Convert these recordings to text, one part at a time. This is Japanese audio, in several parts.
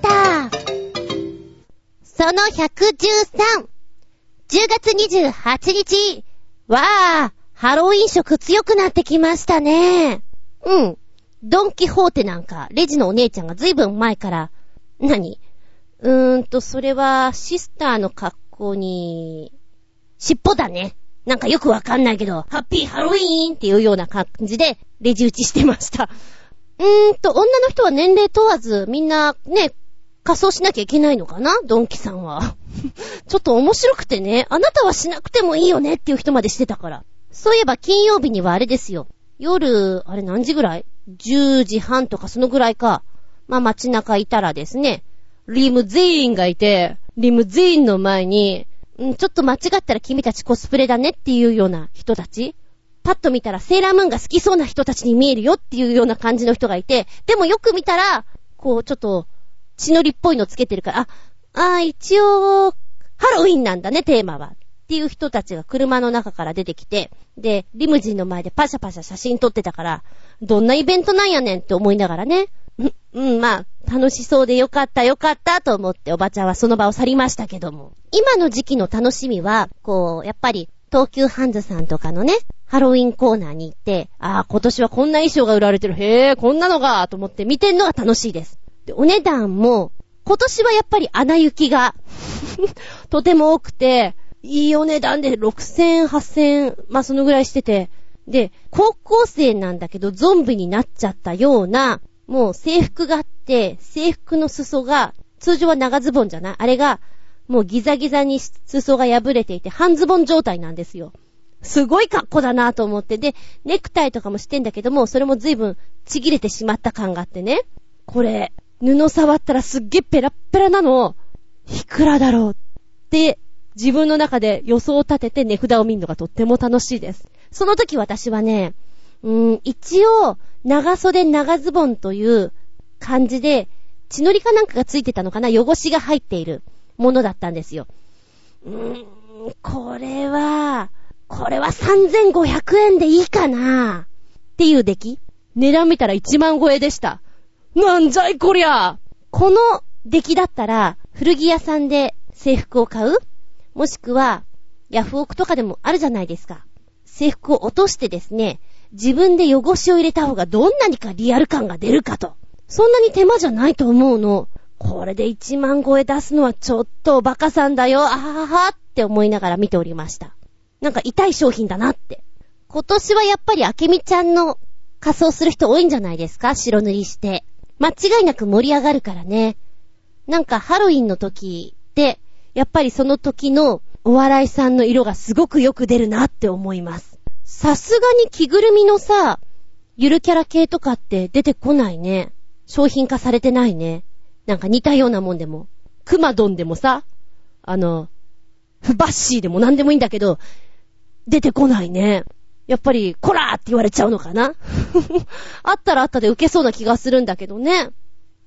タその113。10月28日。わー、ハロウィン色強くなってきましたね。うん。ドンキホーテなんか、レジのお姉ちゃんがずいぶん前から、何？うーんと、それは、シスターの格好に、尻尾だね。なんかよくわかんないけど、ハッピーハロウィーンっていうような感じで、レジ打ちしてました。うーんと、女の人は年齢問わず、みんな、ね、仮装しなきゃいけないのかな？ドンキさんは。ちょっと面白くてね、あなたはしなくてもいいよねっていう人までしてたから。そういえば金曜日にはあれですよ。夜、あれ何時ぐらい ?10 時半とかそのぐらいか。まあ街中いたらですね、リムゼインがいて、リムゼインの前に、んちょっと間違ったら君たちコスプレだねっていうような人たちパッと見たらセーラームーンが好きそうな人たちに見えるよっていうような感じの人がいて、でもよく見たら、こうちょっと血のりっぽいのつけてるから、あ、あ一応、ハロウィンなんだね、テーマは。っていう人たちが車の中から出てきて、で、リムジンの前でパシャパシャ写真撮ってたから、どんなイベントなんやねんって思いながらね。うん、まあ、楽しそうでよかったよかったと思っておばちゃんはその場を去りましたけども。今の時期の楽しみは、こう、やっぱり、東急ハンズさんとかのね、ハロウィンコーナーに行って、ああ、今年はこんな衣装が売られてる。へえ、こんなのが、と思って見てんのが楽しいです。で、お値段も、今年はやっぱり穴行きが とても多くて、いいお値段で6000、8000、まあそのぐらいしてて、で、高校生なんだけどゾンビになっちゃったような、もう制服があって、制服の裾が、通常は長ズボンじゃない？あれが、もうギザギザに裾が破れていて、半ズボン状態なんですよ。すごい格好だなと思って。で、ネクタイとかもしてんだけども、それも随分ちぎれてしまった感があってね。これ、布触ったらすっげえペラッペラなの。いくらだろうって自分の中で予想を立てて値札を見るのがとっても楽しいです。その時私はね、うーん、一応、長袖長ズボンという感じで、血のりかなんかがついてたのかな？汚しが入っているものだったんですよ。うーん、これは、これは3500円でいいかな？っていう出来値段見たら1万超えでした。なんじゃいこりゃこの出来だったら、古着屋さんで制服を買う？もしくは、ヤフオクとかでもあるじゃないですか。制服を落としてですね、自分で汚しを入れた方がどんなにかリアル感が出るかと。そんなに手間じゃないと思うの。これで1万超え出すのはちょっとバカさんだよ、あはははって思いながら見ておりました。なんか痛い商品だなって。今年はやっぱりあけみちゃんの仮装する人多いんじゃないですか？白塗りして。間違いなく盛り上がるからね。なんかハロウィンの時って、やっぱりその時のお笑いさんの色がすごくよく出るなって思います。さすがに着ぐるみのさ、ゆるキャラ系とかって出てこないね。商品化されてないね。なんか似たようなもんでも。クマドンでもさ、あの、フバッシーでも何でもいいんだけど、出てこないね。やっぱり、コラーって言われちゃうのかな？あったらあったで受けそうな気がするんだけどね。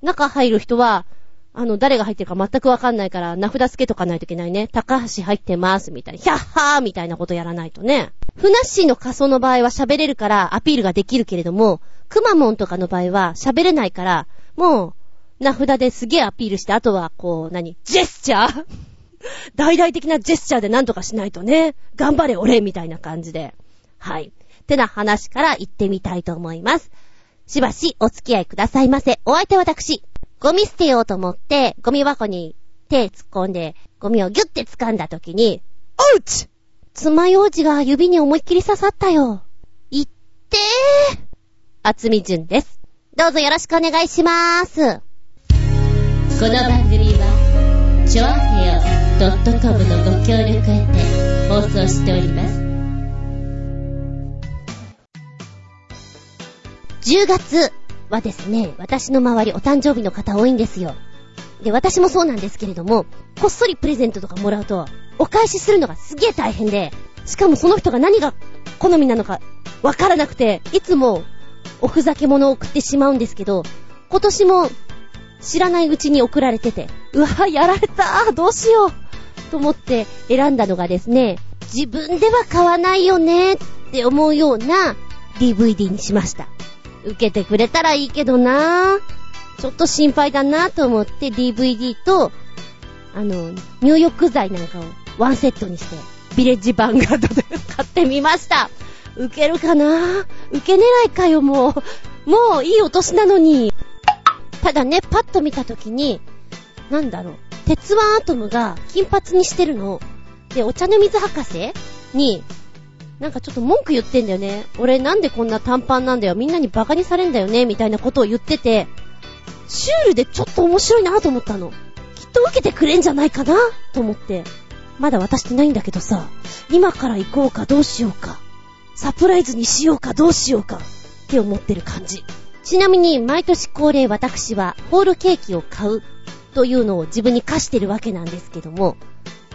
中入る人は、あの、誰が入ってるか全くわかんないから、名札つけとかないといけないね。高橋入ってます、みたいな。ヒャッハーみたいなことやらないとね。ふなっしーの仮装の場合は喋れるからアピールができるけれども、くまモンとかの場合は喋れないから、もう、名札ですげえアピールして、あとは、こう、何？ジェスチャー？大々的なジェスチャーで何とかしないとね。頑張れ俺みたいな感じで。はい。てな話から行ってみたいと思います。しばしお付き合いくださいませ。お相手は私、ゴミ捨てようと思って、ゴミ箱に手突っ込んで、ゴミをギュッて掴んだ時に、アウチ爪楊枝が指に思いっきり刺さったよ。いってー。あつみじゅんです。どうぞよろしくお願いしまーす。この番組は、ちょあへよ .com のご協力へて放送しております。10月はですね、私の周りお誕生日の方多いんですよ。で、私もそうなんですけれども、こっそりプレゼントとかもらうと、お返しするのがすげえ大変で、しかもその人が何が好みなのかわからなくて、いつもおふざけ物を送ってしまうんですけど、今年も知らないうちに送られてて、うわ、やられたどうしようと思って選んだのがですね、自分では買わないよねって思うような DVD にしました。受けてくれたらいいけどなぁ。ちょっと心配だなと思って DVD と、あの、入浴剤なんかをワンセットにして、ビレッジヴァンガードで買ってみました。受けるかな？受け狙いかよ、もう。もういいお年なのに。ただね、パッと見たときに、なんだろう、鉄腕アトムが金髪にしてるの。で、お茶の水博士に、なんかちょっと文句言ってんだよね。俺なんでこんな短パンなんだよ。みんなにバカにされんだよね。みたいなことを言ってて、シュールでちょっと面白いなと思ったの。きっと受けてくれんじゃないかなと思って。まだ渡してないんだけどさ、今から行こうかどうしようか。サプライズにしようかどうしようか。って思ってる感じ。ちなみに毎年恒例私はホールケーキを買うというのを自分に課してるわけなんですけども、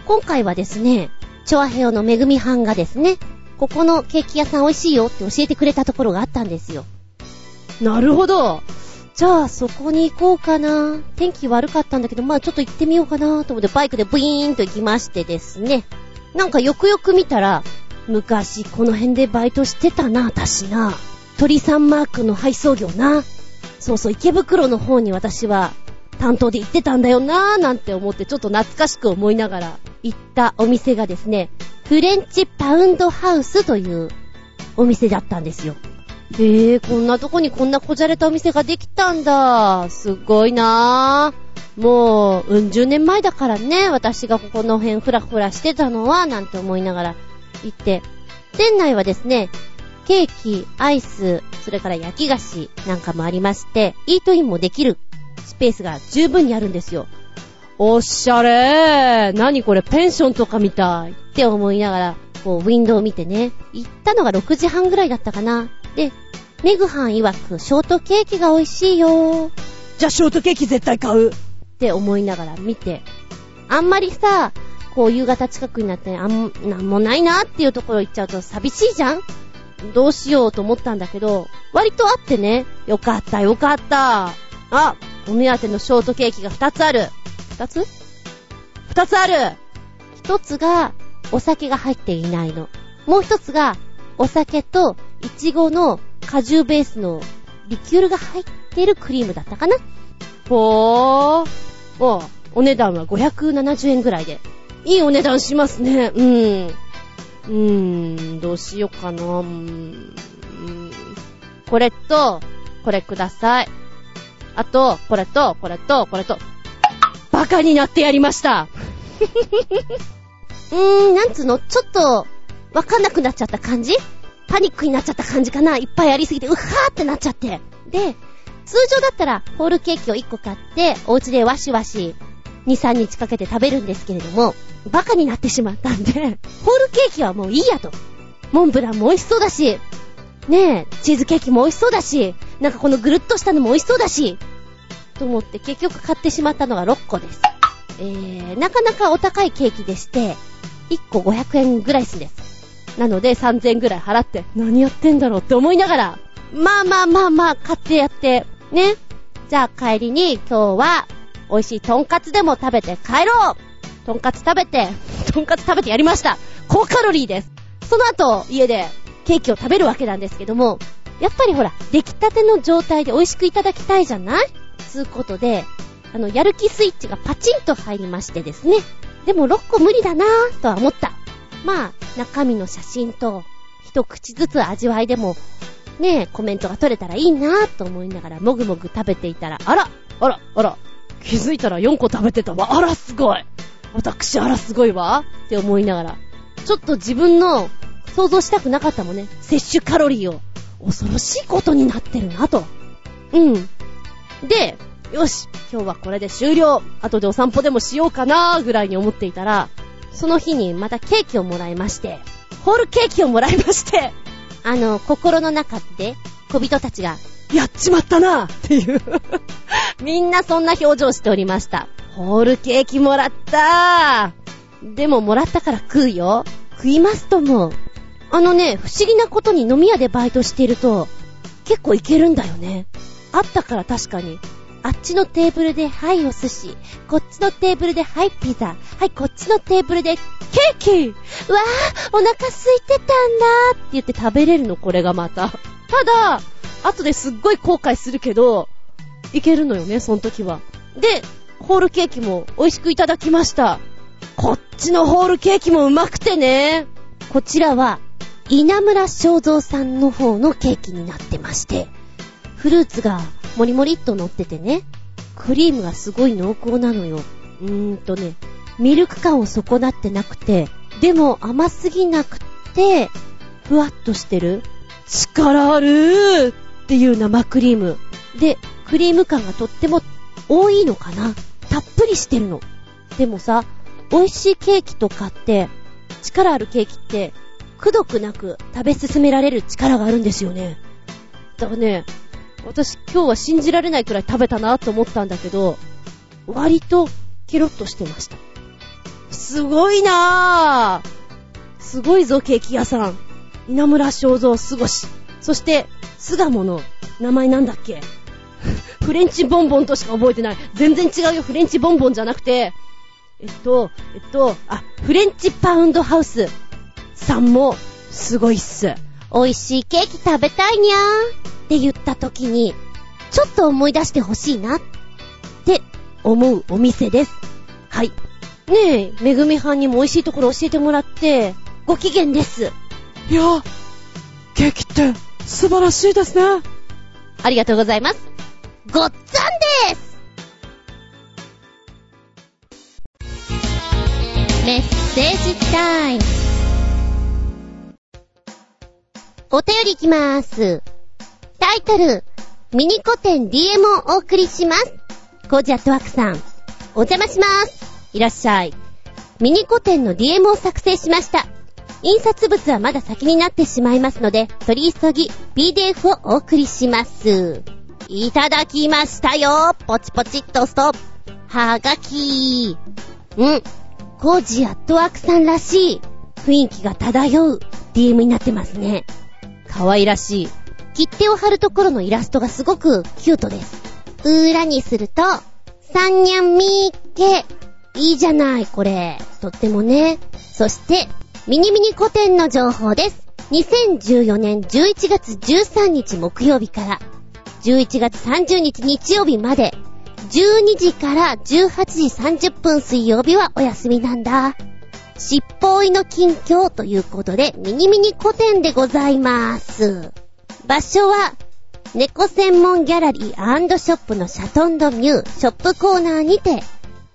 今回はですね、チョアヘヨのめぐみはんがですね、ここのケーキ屋さん美味しいよって教えてくれたところがあったんですよ。なるほど。じゃあそこに行こうかな。天気悪かったんだけど、まあちょっと行ってみようかなと思ってバイクでブイーンと行きましてですね。なんかよくよく見たら、昔この辺でバイトしてたな、私な。鳥さんマークの配送業な。そうそう、池袋の方に私は担当で行ってたんだよなーなんて思ってちょっと懐かしく思いながら行ったお店がですね、フレンチパウンドハウスというお店だったんですよ。へえ、こんなとこにこんなこじゃれたお店ができたんだ。すごいなぁ。もう、うん十年前だからね、私がここの辺ふらふらしてたのは、なんて思いながら行って。店内はですね、ケーキ、アイス、それから焼き菓子なんかもありまして、イートインもできるペースが十分にあるんですよ。おしゃれー何これペンションとかみたいって思いながら、こう、ウィンドウを見てね。行ったのが6時半ぐらいだったかな。で、メグハン曰く、ショートケーキが美味しいよじゃあショートケーキ絶対買うって思いながら見て。あんまりさ、こう夕方近くになって、あん、なんもないなっていうところ行っちゃうと寂しいじゃんどうしようと思ったんだけど、割とあってね、よかったよかった。あ、お目当てのショートケーキが2つある。2つ ?2 つある !1 つが、お酒が入っていないの。もう1つが、お酒と、いちごの果汁ベースのリキュールが入ってるクリームだったかなほー。お、お値段は570円ぐらいで。いいお値段しますね。うん。うーん、どうしようかな。うーん。これと、これください。あと、これと、これと、これと、バカになってやりました。うーん、なんつうの、ちょっと、わかんなくなっちゃった感じ？パニックになっちゃった感じかな？いっぱいありすぎて、うっはーってなっちゃって。で、通常だったら、ホールケーキを1個買って、お家でワシワシ、2、3日かけて食べるんですけれども、バカになってしまったんで、ホールケーキはもういいやと。モンブランも美味しそうだし、ねえ、チーズケーキも美味しそうだし、なんかこのぐるっとしたのも美味しそうだし、と思って結局買ってしまったのが6個です。えー、なかなかお高いケーキでして、1個500円ぐらいすんです。なので3000円ぐらい払って、何やってんだろうって思いながら、まあまあまあまあ、買ってやって、ね。じゃあ帰りに今日は、美味しいトンカツでも食べて帰ろうトンカツ食べて、トンカツ食べてやりました高カロリーですその後、家でケーキを食べるわけなんですけども、やっぱりほら、出来たての状態で美味しくいただきたいじゃない？つうことで、あの、やる気スイッチがパチンと入りましてですね。でも6個無理だなぁとは思った。まあ、中身の写真と、一口ずつ味わいでも、ねえ、コメントが取れたらいいなぁと思いながら、もぐもぐ食べていたら、あらあらあら気づいたら4個食べてたわ。あらすごい私、あらすごいわって思いながら、ちょっと自分の想像したくなかったもんね。摂取カロリーを。恐ろしいことになってるなと。うん。で、よし今日はこれで終了後でお散歩でもしようかなぐらいに思っていたら、その日にまたケーキをもらいまして、ホールケーキをもらいまして、あの、心の中で、小人たちが、やっちまったなっていう みんなそんな表情しておりました。ホールケーキもらったでももらったから食うよ。食いますとも。あのね、不思議なことに飲み屋でバイトしていると、結構いけるんだよね。あったから確かに。あっちのテーブルで、はい、お寿司。こっちのテーブルで、はい、ピザ。はい、こっちのテーブルで、ケーキわあ、お腹空いてたんだーって言って食べれるの、これがまた。ただ、後ですっごい後悔するけど、いけるのよね、その時は。で、ホールケーキも美味しくいただきました。こっちのホールケーキもうまくてね。こちらは、稲村正蔵さんの方のケーキになってまして、フルーツがもりもりっと乗っててね、クリームがすごい濃厚なのよ。うーんとね、ミルク感を損なってなくて、でも甘すぎなくて、ふわっとしてる。力あるーっていう生クリーム。で、クリーム感がとっても多いのかな。たっぷりしてるの。でもさ、美味しいケーキとかって、力あるケーキって、くどくなく食べ進められる力があるんですよね。だからね、私今日は信じられないくらい食べたなと思ったんだけど、割とケロッとしてました。すごいなぁすごいぞ、ケーキ屋さん。稲村正蔵すごし。そして、巣鴨の名前なんだっけ フレンチボンボンとしか覚えてない。全然違うよ、フレンチボンボンじゃなくて、えっと、えっと、あ、フレンチパウンドハウスさんもすごいっす。美味しいケーキ食べたいにゃーって言った時に、ちょっと思い出してほしいなって思うお店です。はい。ねえ、めぐみはんにも美味しいところ教えてもらって、ご機嫌です。いや、ケーキって素晴らしいですね。ありがとうございます。ごっつぁんですメッセージタイム。お便りいきまーす。タイトル、ミニコ店 DM をお送りします。コージアットワークさん、お邪魔します。いらっしゃい。ミニコ店の DM を作成しました。印刷物はまだ先になってしまいますので、取り急ぎ PDF をお送りします。いただきましたよポチポチっとストップ。はがきうん。コージアットワークさんらしい雰囲気が漂う DM になってますね。可愛らしい。切手を貼るところのイラストがすごくキュートです。裏にすると、サンニャンミーケ。いいじゃない、これ。とってもね。そして、ミニミニ古典の情報です。2014年11月13日木曜日から、11月30日日曜日まで、12時から18時30分水曜日はお休みなんだ。しっぽいの近況ということで、ミニミニ古典でございます。場所は、猫専門ギャラリーショップのシャトンドミューショップコーナーにて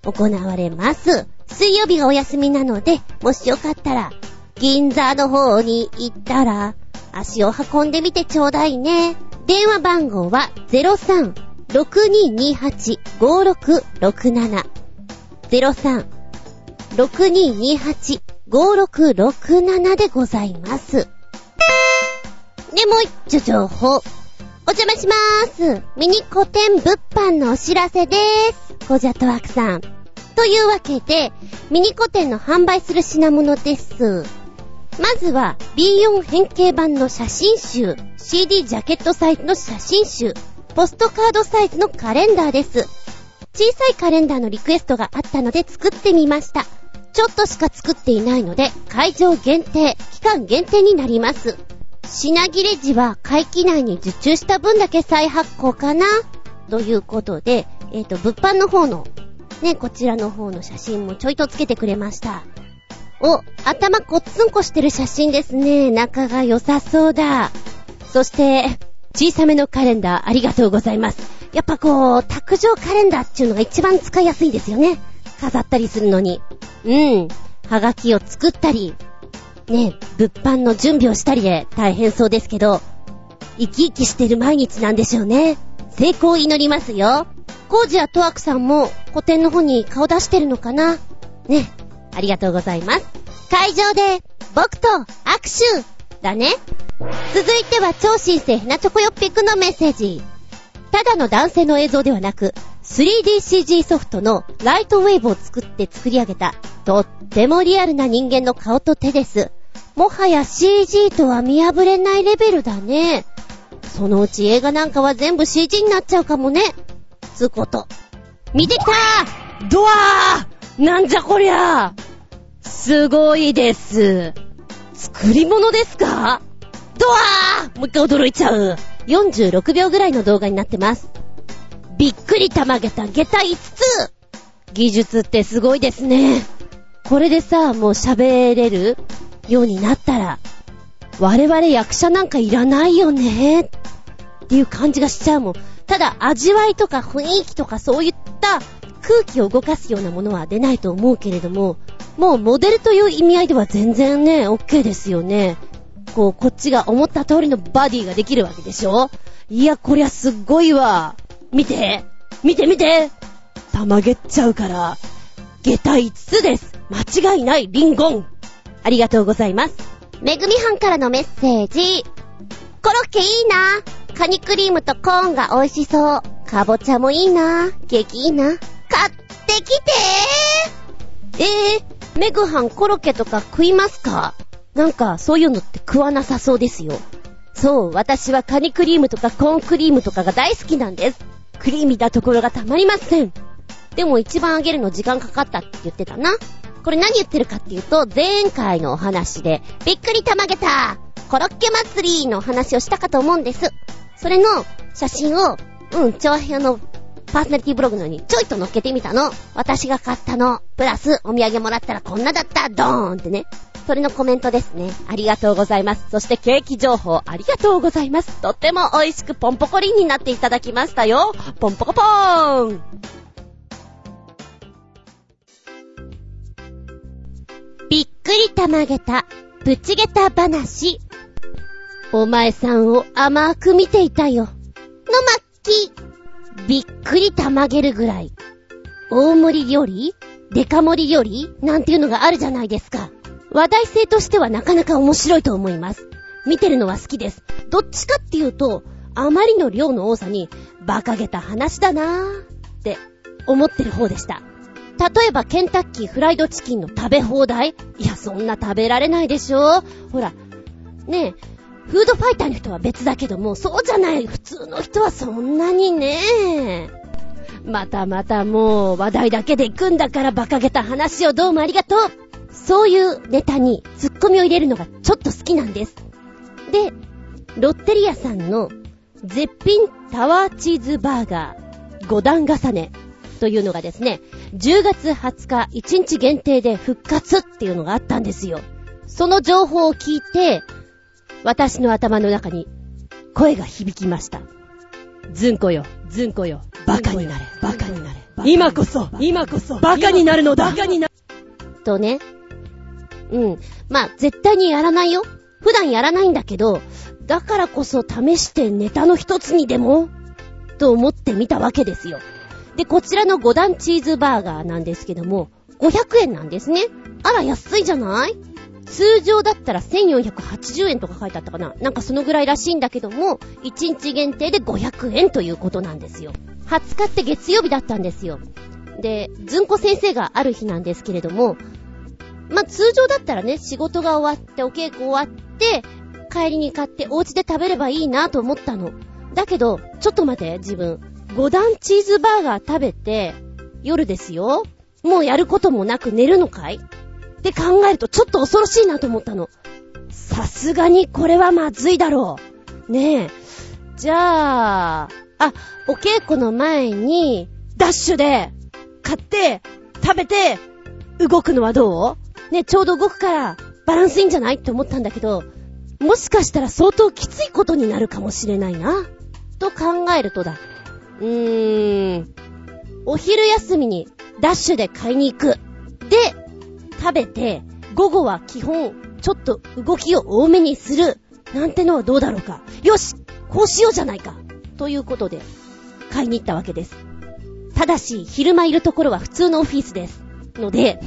行われます。水曜日がお休みなので、もしよかったら、銀座の方に行ったら、足を運んでみてちょうだいね。電話番号は03-6228-5667。03 6228-5667でございます。で、もう一丁情報。お邪魔しまーす。ミニ古典物販のお知らせでーす。コジャットワークさん。というわけで、ミニ古典の販売する品物です。まずは、B4 変形版の写真集、CD ジャケットサイズの写真集、ポストカードサイズのカレンダーです。小さいカレンダーのリクエストがあったので作ってみました。ちょっとしか作っていないので、会場限定、期間限定になります。品切れ時は会期内に受注した分だけ再発行かな？ということで、えっ、と、物販の方の、ね、こちらの方の写真もちょいとつけてくれました。お、頭こっつんこしてる写真ですね。仲が良さそうだ。そして、小さめのカレンダーありがとうございます。やっぱこう、卓上カレンダーっていうのが一番使いやすいんですよね。飾ったりするのに。うん。はがきを作ったり、ね、物販の準備をしたりで大変そうですけど、生き生きしてる毎日なんでしょうね。成功を祈りますよ。コージアトワクさんも古典の方に顔出してるのかなね。ありがとうございます。会場で僕と握手だね。続いては超新星ヘナチョコヨッピックのメッセージ。ただの男性の映像ではなく、3DCG ソフトのライトウェーブを作って作り上げた、とってもリアルな人間の顔と手です。もはや CG とは見破れないレベルだね。そのうち映画なんかは全部 CG になっちゃうかもね。つこと。見てきたドアーなんじゃこりゃすごいです。作り物ですか?ドアーもう一回驚いちゃう。46秒ぐらいの動画になってます。びっくりたまげた下駄5つ技術ってすごいですね。これでさ、もう喋れるようになったら、我々役者なんかいらないよねっていう感じがしちゃうもん。ただ、味わいとか雰囲気とかそういった空気を動かすようなものは出ないと思うけれども、もうモデルという意味合いでは全然ね、OK ですよね。こう、こっちが思った通りのバディができるわけでしょ？いや、こりゃすっごいわ。見て見て見てたまげっちゃうから、下駄5つです。間違いないリンゴン。ありがとうございます。めぐみはんからのメッセージ。コロッケいいな。カニクリームとコーンが美味しそう。かぼちゃもいいな。ケーキいいな。買ってきてえー、メグハンコロッケとか食いますか？なんか、そういうのって食わなさそうですよ。そう、私はカニクリームとかコーンクリームとかが大好きなんです。クリーミーなところがたまりません。でも一番揚げるの時間かかったって言ってたな。これ何言ってるかっていうと、前回のお話で、びっくりたまげたコロッケ祭りの話をしたかと思うんです。それの写真を、うん、長編のパーソナリティブログのようにちょいと乗っけてみたの。私が買ったの。プラス、お土産もらったらこんなだった。ドーンってね。それのコメントですね。ありがとうございます。そしてケーキ情報ありがとうございます。とっても美味しくポンポコリンになっていただきましたよ。ポンポコポーンびっくりたまげた、ぶちげた話。お前さんを甘く見ていたよ。のまっき。びっくりたまげるぐらい。大盛り料理？デカ盛り料理？なんていうのがあるじゃないですか。話題性としてはなかなか面白いと思います。見てるのは好きです。どっちかっていうと、あまりの量の多さに、馬鹿げた話だなーって思ってる方でした。例えばケンタッキーフライドチキンの食べ放題いや、そんな食べられないでしょほら、ねえ、フードファイターの人は別だけども、そうじゃない普通の人はそんなにね。またまたもう話題だけで行くんだから馬鹿げた話をどうもありがとうそういうネタにツッコミを入れるのがちょっと好きなんです。で、ロッテリアさんの絶品タワーチーズバーガー5段重ねというのがですね、10月20日1日限定で復活っていうのがあったんですよ。その情報を聞いて、私の頭の中に声が響きました。ずんこよ、ずんこよ、バカになれ、バカになれ。今こそ、今こそ、バカになるのだ、バカになる。とね。うん。まあ、絶対にやらないよ。普段やらないんだけど、だからこそ試してネタの一つにでも、と思ってみたわけですよ。で、こちらの5段チーズバーガーなんですけども、500円なんですね。あら、安いじゃない？通常だったら1480円とか書いてあったかななんかそのぐらいらしいんだけども、1日限定で500円ということなんですよ。20日って月曜日だったんですよ。で、ずんこ先生がある日なんですけれども、まあ、通常だったらね、仕事が終わって、お稽古終わって、帰りに買ってお家で食べればいいなと思ったの。だけど、ちょっと待て、自分。5段チーズバーガー食べて、夜ですよ。もうやることもなく寝るのかい？って考えるとちょっと恐ろしいなと思ったの。さすがにこれはまずいだろう。ねえ。じゃあ、あ、お稽古の前に、ダッシュで、買って、食べて、動くのはどう？ね、ちょうど動くから、バランスいいんじゃないって思ったんだけど、もしかしたら相当きついことになるかもしれないな。と考えるとだ。うーん。お昼休みにダッシュで買いに行く。で、食べて、午後は基本、ちょっと動きを多めにする。なんてのはどうだろうか。よしこうしようじゃないか。ということで、買いに行ったわけです。ただし、昼間いるところは普通のオフィスです。ので、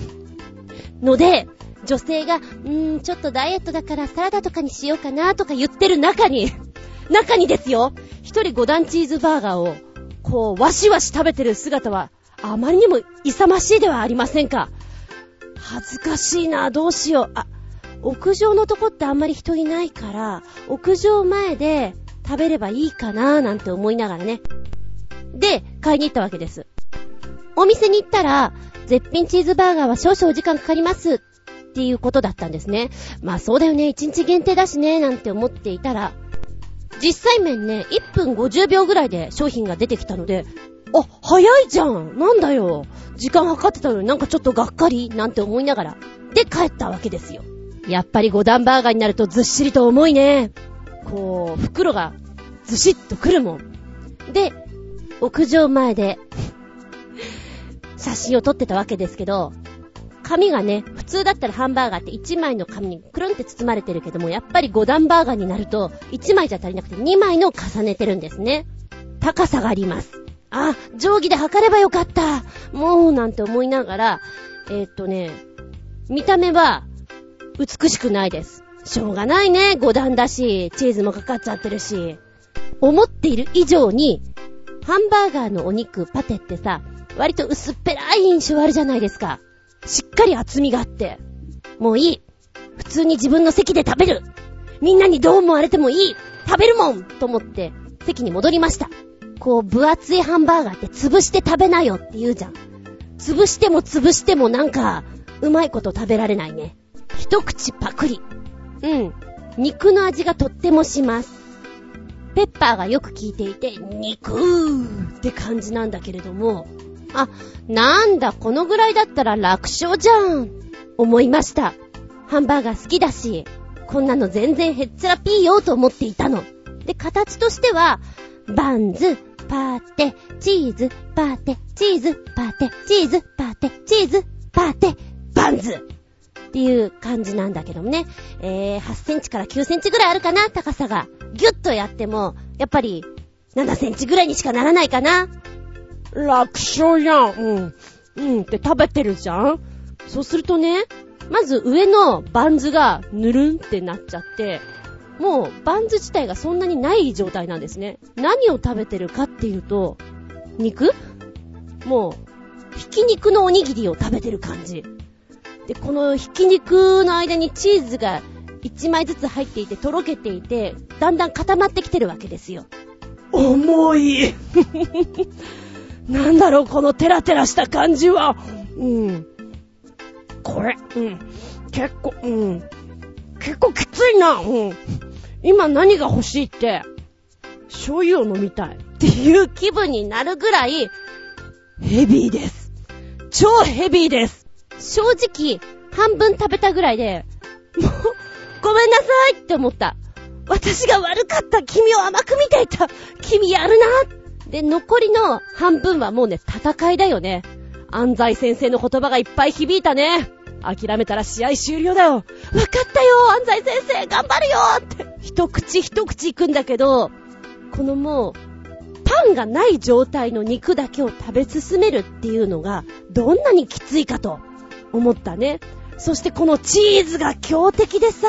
ので、女性が、うー、ちょっとダイエットだからサラダとかにしようかなとか言ってる中に、中にですよ一人5段チーズバーガーを、こう、わしわし食べてる姿は、あまりにも勇ましいではありませんか。恥ずかしいな、どうしよう。あ、屋上のとこってあんまり人いないから、屋上前で食べればいいかなー、なんて思いながらね。で、買いに行ったわけです。お店に行ったら、絶品チーズバーガーは少々お時間かかりますっていうことだったんですね。まあそうだよね、1日限定だしね、なんて思っていたら、実際面ね、1分50秒ぐらいで商品が出てきたので、あ、早いじゃんなんだよ時間計ってたのになんかちょっとがっかりなんて思いながら。で、帰ったわけですよ。やっぱり5段バーガーになるとずっしりと重いね。こう、袋がずしっとくるもん。で、屋上前で写真を撮ってたわけですけど、紙がね、普通だったらハンバーガーって1枚の紙にくるんって包まれてるけども、やっぱり5段バーガーになると、1枚じゃ足りなくて2枚の重ねてるんですね。高さがあります。あ、定規で測ればよかった。もう、なんて思いながら、えー、っとね、見た目は、美しくないです。しょうがないね。5段だし、チーズもかかっちゃってるし。思っている以上に、ハンバーガーのお肉、パテってさ、割と薄っぺらい印象あるじゃないですか。しっかり厚みがあって。もういい。普通に自分の席で食べる。みんなにどう思われてもいい。食べるもんと思って、席に戻りました。こう、分厚いハンバーガーって潰して食べなよって言うじゃん。潰しても潰してもなんか、うまいこと食べられないね。一口パクリ。うん。肉の味がとってもします。ペッパーがよく効いていて、肉ーって感じなんだけれども、あ、なんだ、このぐらいだったら楽勝じゃん。思いました。ハンバーガー好きだし、こんなの全然へっちゃらピーよと思っていたの。で、形としては、バンズ、パーテ、チーズ、パーテ、チーズ、パーテ、チーズ、パーテ、チーズ、パーテ、バンズっていう感じなんだけどもね。えー、8センチから9センチぐらいあるかな、高さが。ギュッとやっても、やっぱり、7センチぐらいにしかならないかな。楽勝やん。うん。うんって食べてるじゃんそうするとね、まず上のバンズがぬるんってなっちゃって、もうバンズ自体がそんなにない状態なんですね。何を食べてるかっていうと、肉？もう、ひき肉のおにぎりを食べてる感じ。で、このひき肉の間にチーズが1枚ずつ入っていて、とろけていて、だんだん固まってきてるわけですよ。重い なんだろう、このテラテラした感じは。うん。これ、うん。結構、うん。結構きついな。うん。今何が欲しいって、醤油を飲みたい。っていう気分になるぐらい、ヘビーです。超ヘビーです。正直、半分食べたぐらいで、もう、ごめんなさいって思った。私が悪かった。君を甘く見ていた。君やるなっ。で、残りの半分はもうね、戦いだよね。安西先生の言葉がいっぱい響いたね。諦めたら試合終了だよ。わかったよ安西先生頑張るよって。一口一口いくんだけど、このもう、パンがない状態の肉だけを食べ進めるっていうのが、どんなにきついかと思ったね。そしてこのチーズが強敵でさ、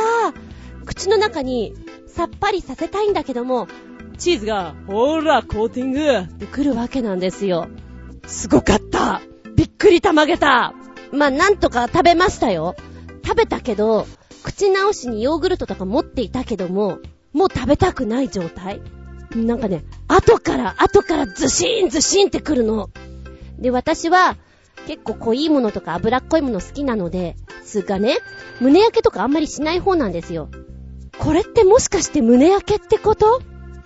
口の中にさっぱりさせたいんだけども、チーズが、ほーら、コーティングってくるわけなんですよ。すごかったびっくりたまげたまあ、なんとか食べましたよ。食べたけど、口直しにヨーグルトとか持っていたけども、もう食べたくない状態。なんかね、後から、後からズシーンズシーンってくるの。で、私は、結構濃いものとか脂っこいもの好きなので、すがね、胸焼けとかあんまりしない方なんですよ。これってもしかして胸焼けってこと？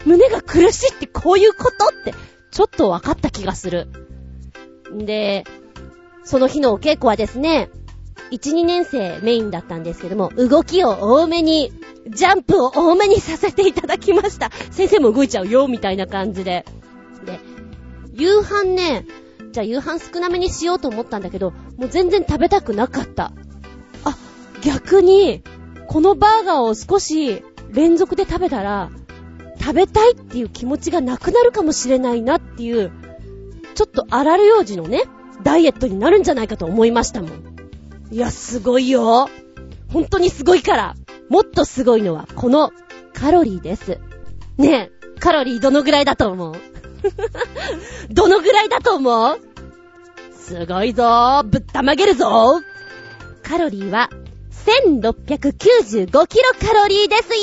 胸が苦しいってこういうことって、ちょっと分かった気がする。んで、その日のお稽古はですね、1、2年生メインだったんですけども、動きを多めに、ジャンプを多めにさせていただきました。先生も動いちゃうよ、みたいな感じで。で、夕飯ね、じゃあ夕飯少なめにしようと思ったんだけど、もう全然食べたくなかった。あ、逆に、このバーガーを少し連続で食べたら、食べたいっていう気持ちがなくなるかもしれないなっていう、ちょっと荒る用事のね、ダイエットになるんじゃないかと思いましたもん。いや、すごいよ。本当にすごいから。もっとすごいのは、このカロリーです。ねえ、カロリーどのぐらいだと思う？どのぐらいだと思う？すごいぞー。ぶったまげるぞー。カロリーは、1695キロカロリーですイ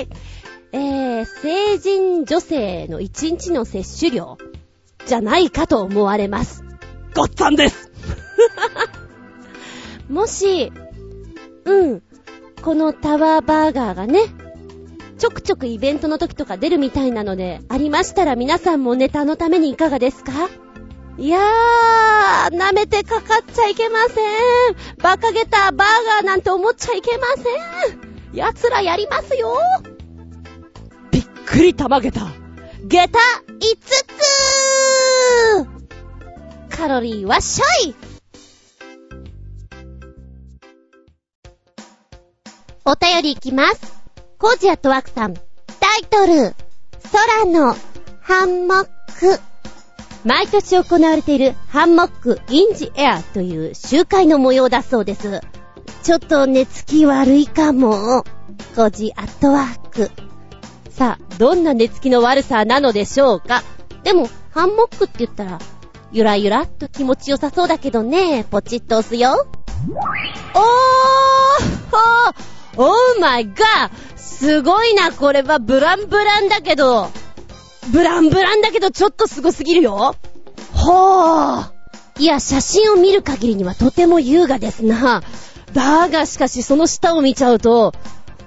エーイえー、成人女性の1日の摂取量じゃないかと思われます。ごっつぁんです もし、うん、このタワーバーガーがね、ちょくちょくイベントの時とか出るみたいなので、ありましたら皆さんもネタのためにいかがですか？いやー、舐めてかかっちゃいけません。バカゲタ、バーガーなんて思っちゃいけません。奴らやりますよ。びっくりたまげた。下駄5つカロリーはしょいお便りいきます。コージアットワークさん。タイトル、空のハンモック。毎年行われているハンモックインジエアという集会の模様だそうです。ちょっと寝つき悪いかも。コージアットワーク。さあ、どんな寝つきの悪さなのでしょうか？でも、ハンモックって言ったら、ゆらゆらっと気持ちよさそうだけどね、ポチッと押すよ。おーおーマイガーすごいな、これはブランブランだけど、ブランブランだけどちょっとすごすぎるよ。ほー。いや、写真を見る限りにはとても優雅ですな。だがしかしその下を見ちゃうと、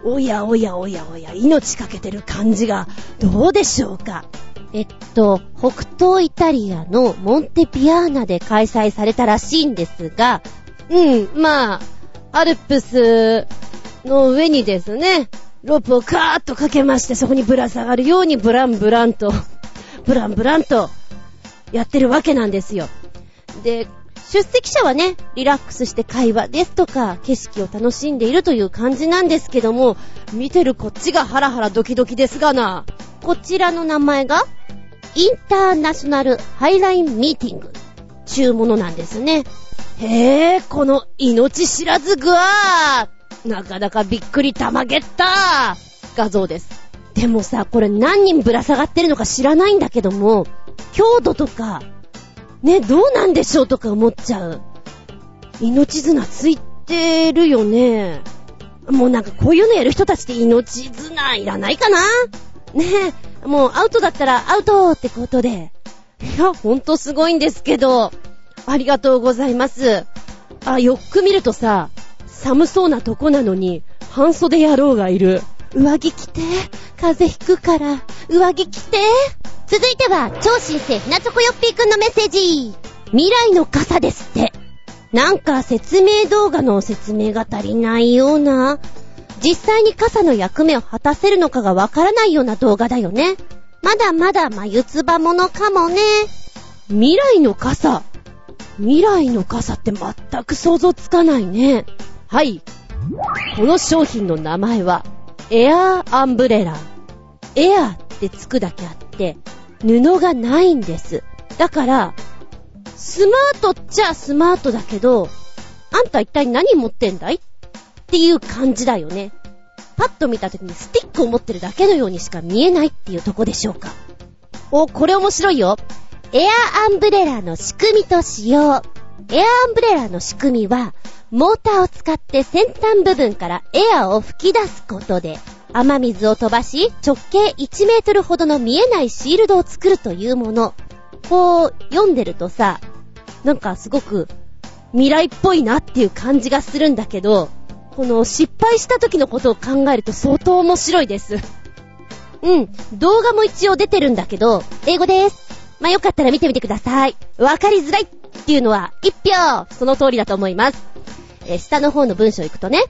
おやおやおやおや、命かけてる感じが、どうでしょうか？えっと、北東イタリアのモンテピアーナで開催されたらしいんですが、うん、まあ、アルプスの上にですね、ロープをカーッとかけまして、そこにぶら下がるようにブランブランと、ブランブランと、やってるわけなんですよ。で、出席者はね、リラックスして会話ですとか、景色を楽しんでいるという感じなんですけども、見てるこっちがハラハラドキドキですがな。こちらの名前が、インターナショナルハイラインミーティング。ちゅうものなんですね。へえ、この命知らずぐわーなかなかびっくりたまげった画像です。でもさ、これ何人ぶら下がってるのか知らないんだけども、強度とか、ね、どうなんでしょうとか思っちゃう。命綱ついてるよね。もうなんかこういうのやる人たちって命綱いらないかなねえ、もうアウトだったらアウトってことで。いや、ほんとすごいんですけど、ありがとうございます。あ、よく見るとさ、寒そうなとこなのに、半袖野郎がいる。上着着て、風邪ひくから、上着着て。続いては、超新星船チョコヨッピーくんのメッセージ。未来の傘ですって。なんか説明動画の説明が足りないような、実際に傘の役目を果たせるのかがわからないような動画だよね。まだまだ眉唾ものかもね。未来の傘。未来の傘って全く想像つかないね。はい。この商品の名前は、エアーアンブレラ。エアーってつくだけあって、布がないんです。だから、スマートっちゃスマートだけど、あんた一体何持ってんだい？っていう感じだよね。パッと見た時にスティックを持ってるだけのようにしか見えないっていうとこでしょうか。お、これ面白いよ。エアーアンブレラの仕組みと仕様。エアアンブレラの仕組みは、モーターを使って先端部分からエアを吹き出すことで、雨水を飛ばし、直径1メートルほどの見えないシールドを作るというもの。こう、読んでるとさ、なんかすごく未来っぽいなっていう感じがするんだけど、この失敗した時のことを考えると相当面白いです。うん、動画も一応出てるんだけど、英語です。まあ、よかったら見てみてください。わかりづらいっていうのは一票その通りだと思います。え下の方の文章行くとね、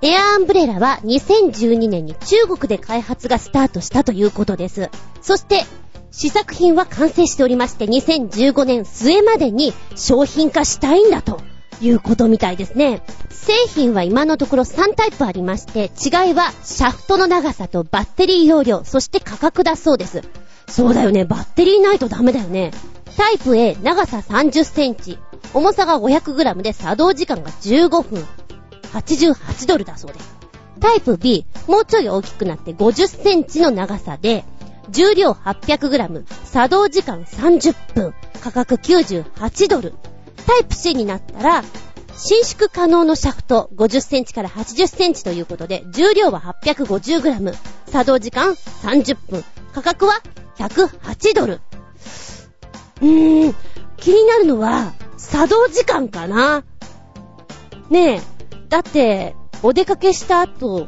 エアアンブレラは2012年に中国で開発がスタートしたということです。そして、試作品は完成しておりまして、2015年末までに商品化したいんだということみたいですね。製品は今のところ3タイプありまして、違いはシャフトの長さとバッテリー容量、そして価格だそうです。そうだよね、バッテリーないとダメだよね。タイプ A、長さ30センチ、重さが 500g で作動時間が15分、88ドルだそうです。タイプ B、もうちょい大きくなって50センチの長さで、重量 800g、作動時間30分、価格98ドル。タイプ C になったら、伸縮可能のシャフト50センチから80センチということで、重量は 850g、作動時間30分、価格は108ドル。うーん、気になるのは、作動時間かな？ねえ、だって、お出かけした後、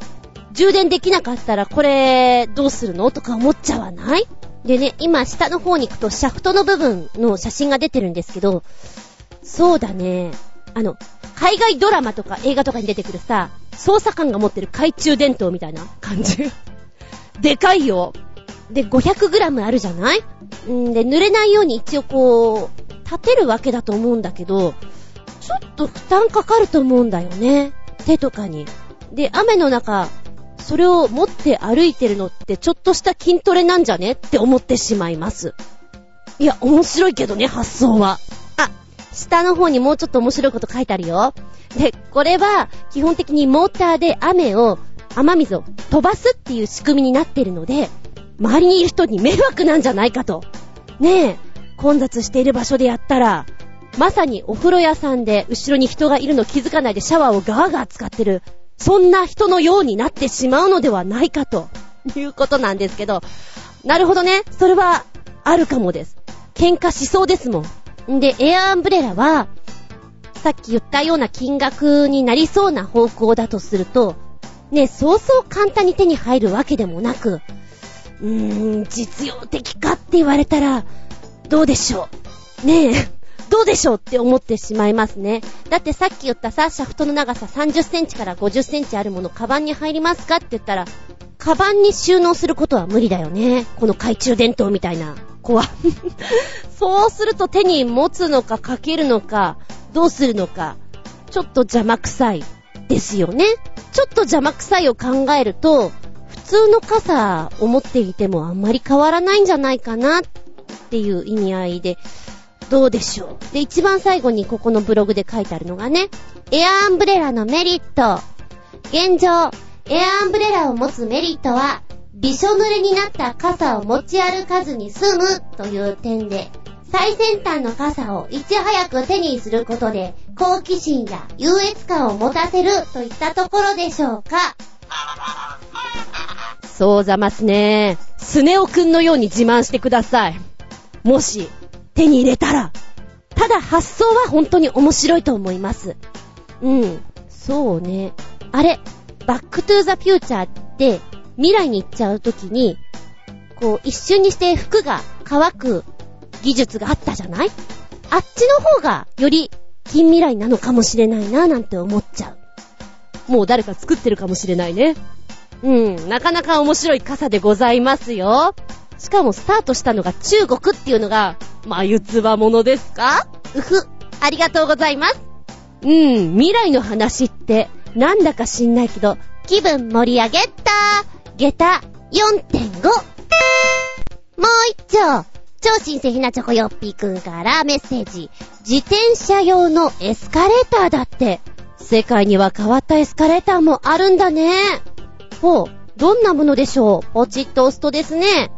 充電できなかったらこれどうするの？とか思っちゃわない？でね、今下の方に行くとシャフトの部分の写真が出てるんですけど、そうだね。あの、海外ドラマとか映画とかに出てくるさ、捜査官が持ってる懐中電灯みたいな感じ。でかいよ。で、500g あるじゃない？んで、濡れないように一応こう、立てるわけだと思うんだけど、ちょっと負担かかると思うんだよね。手とかに。で、雨の中、それを持って歩いてるのってちょっとした筋トレなんじゃね？って思ってしまいます。いや、面白いけどね、発想は。下の方にもうちょっと面白いこと書いてあるよ。で、これは基本的にモーターで雨を、雨水を飛ばすっていう仕組みになってるので、周りにいる人に迷惑なんじゃないかと。ねえ、混雑している場所でやったら、まさにお風呂屋さんで後ろに人がいるの気づかないでシャワーをガーガー使ってる、そんな人のようになってしまうのではないかということなんですけど、なるほどね、それはあるかもです。喧嘩しそうですもん。んで、エアアンブレラは、さっき言ったような金額になりそうな方向だとすると、ね、そうそう簡単に手に入るわけでもなく、うーん、実用的かって言われたら、どうでしょう。ねえ、どうでしょうって思ってしまいますね。だってさっき言ったさ、シャフトの長さ30センチから50センチあるもの、カバンに入りますかって言ったら、カバンに収納することは無理だよね。この懐中電灯みたいな子は。そうすると手に持つのかかけるのか、どうするのか、ちょっと邪魔くさいですよね。ちょっと邪魔くさいを考えると、普通の傘を持っていてもあんまり変わらないんじゃないかなっていう意味合いで、どうでしょう？で、一番最後にここのブログで書いてあるのがね、エアアンブレラのメリット。現状、エアアンブレラを持つメリットは、びしょ濡れになった傘を持ち歩かずに済むという点で、最先端の傘をいち早く手にすることで、好奇心や優越感を持たせるといったところでしょうか。そうざますね。スネ夫くんのように自慢してください。もし、手に入れたら。ただ発想は本当に面白いと思います。うん。そうね。あれ、バックトゥーザフューチャーって未来に行っちゃうときに、こう一瞬にして服が乾く技術があったじゃない？あっちの方がより近未来なのかもしれないななんて思っちゃう。もう誰か作ってるかもしれないね。うん、なかなか面白い傘でございますよ。しかもスタートしたのが中国っていうのが、眉唾ものですか？うふ、ありがとうございます。うん、未来の話って、なんだか知んないけど、気分盛り上げた下駄4.5。もう一丁、超新鮮なチョコヨッピーくんからメッセージ。自転車用のエスカレーターだって。世界には変わったエスカレーターもあるんだね。ほう、どんなものでしょう？ポチッと押すとですね。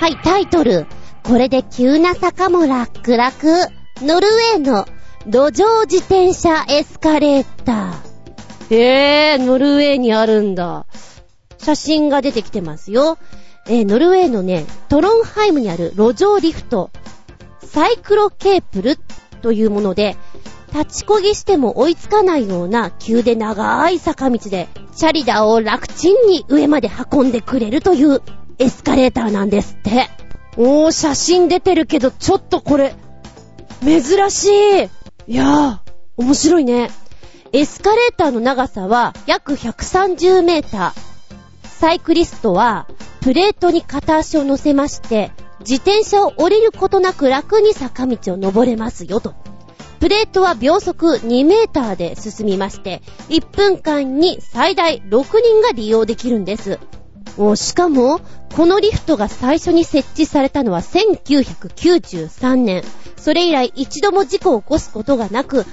はい、タイトル。これで急な坂も楽々。ノルウェーの路上自転車エスカレーター。へえー、ノルウェーにあるんだ。写真が出てきてますよ。えー、ノルウェーのね、トロンハイムにある路上リフト、サイクロケープルというもので、立ちこぎしても追いつかないような急で長い坂道で、チャリダーを楽ちんに上まで運んでくれるというエスカレーターなんですって。おー、写真出てるけど、ちょっとこれ、珍しい。いやー、面白いね。エスカレーターの長さは約130メーター。サイクリストは、プレートに片足を乗せまして、自転車を降りることなく楽に坂道を登れますよと。プレートは秒速2メーターで進みまして、1分間に最大6人が利用できるんです。しかも、このリフトが最初に設置されたのは1993年。それ以来一度も事故を起こすことがなく、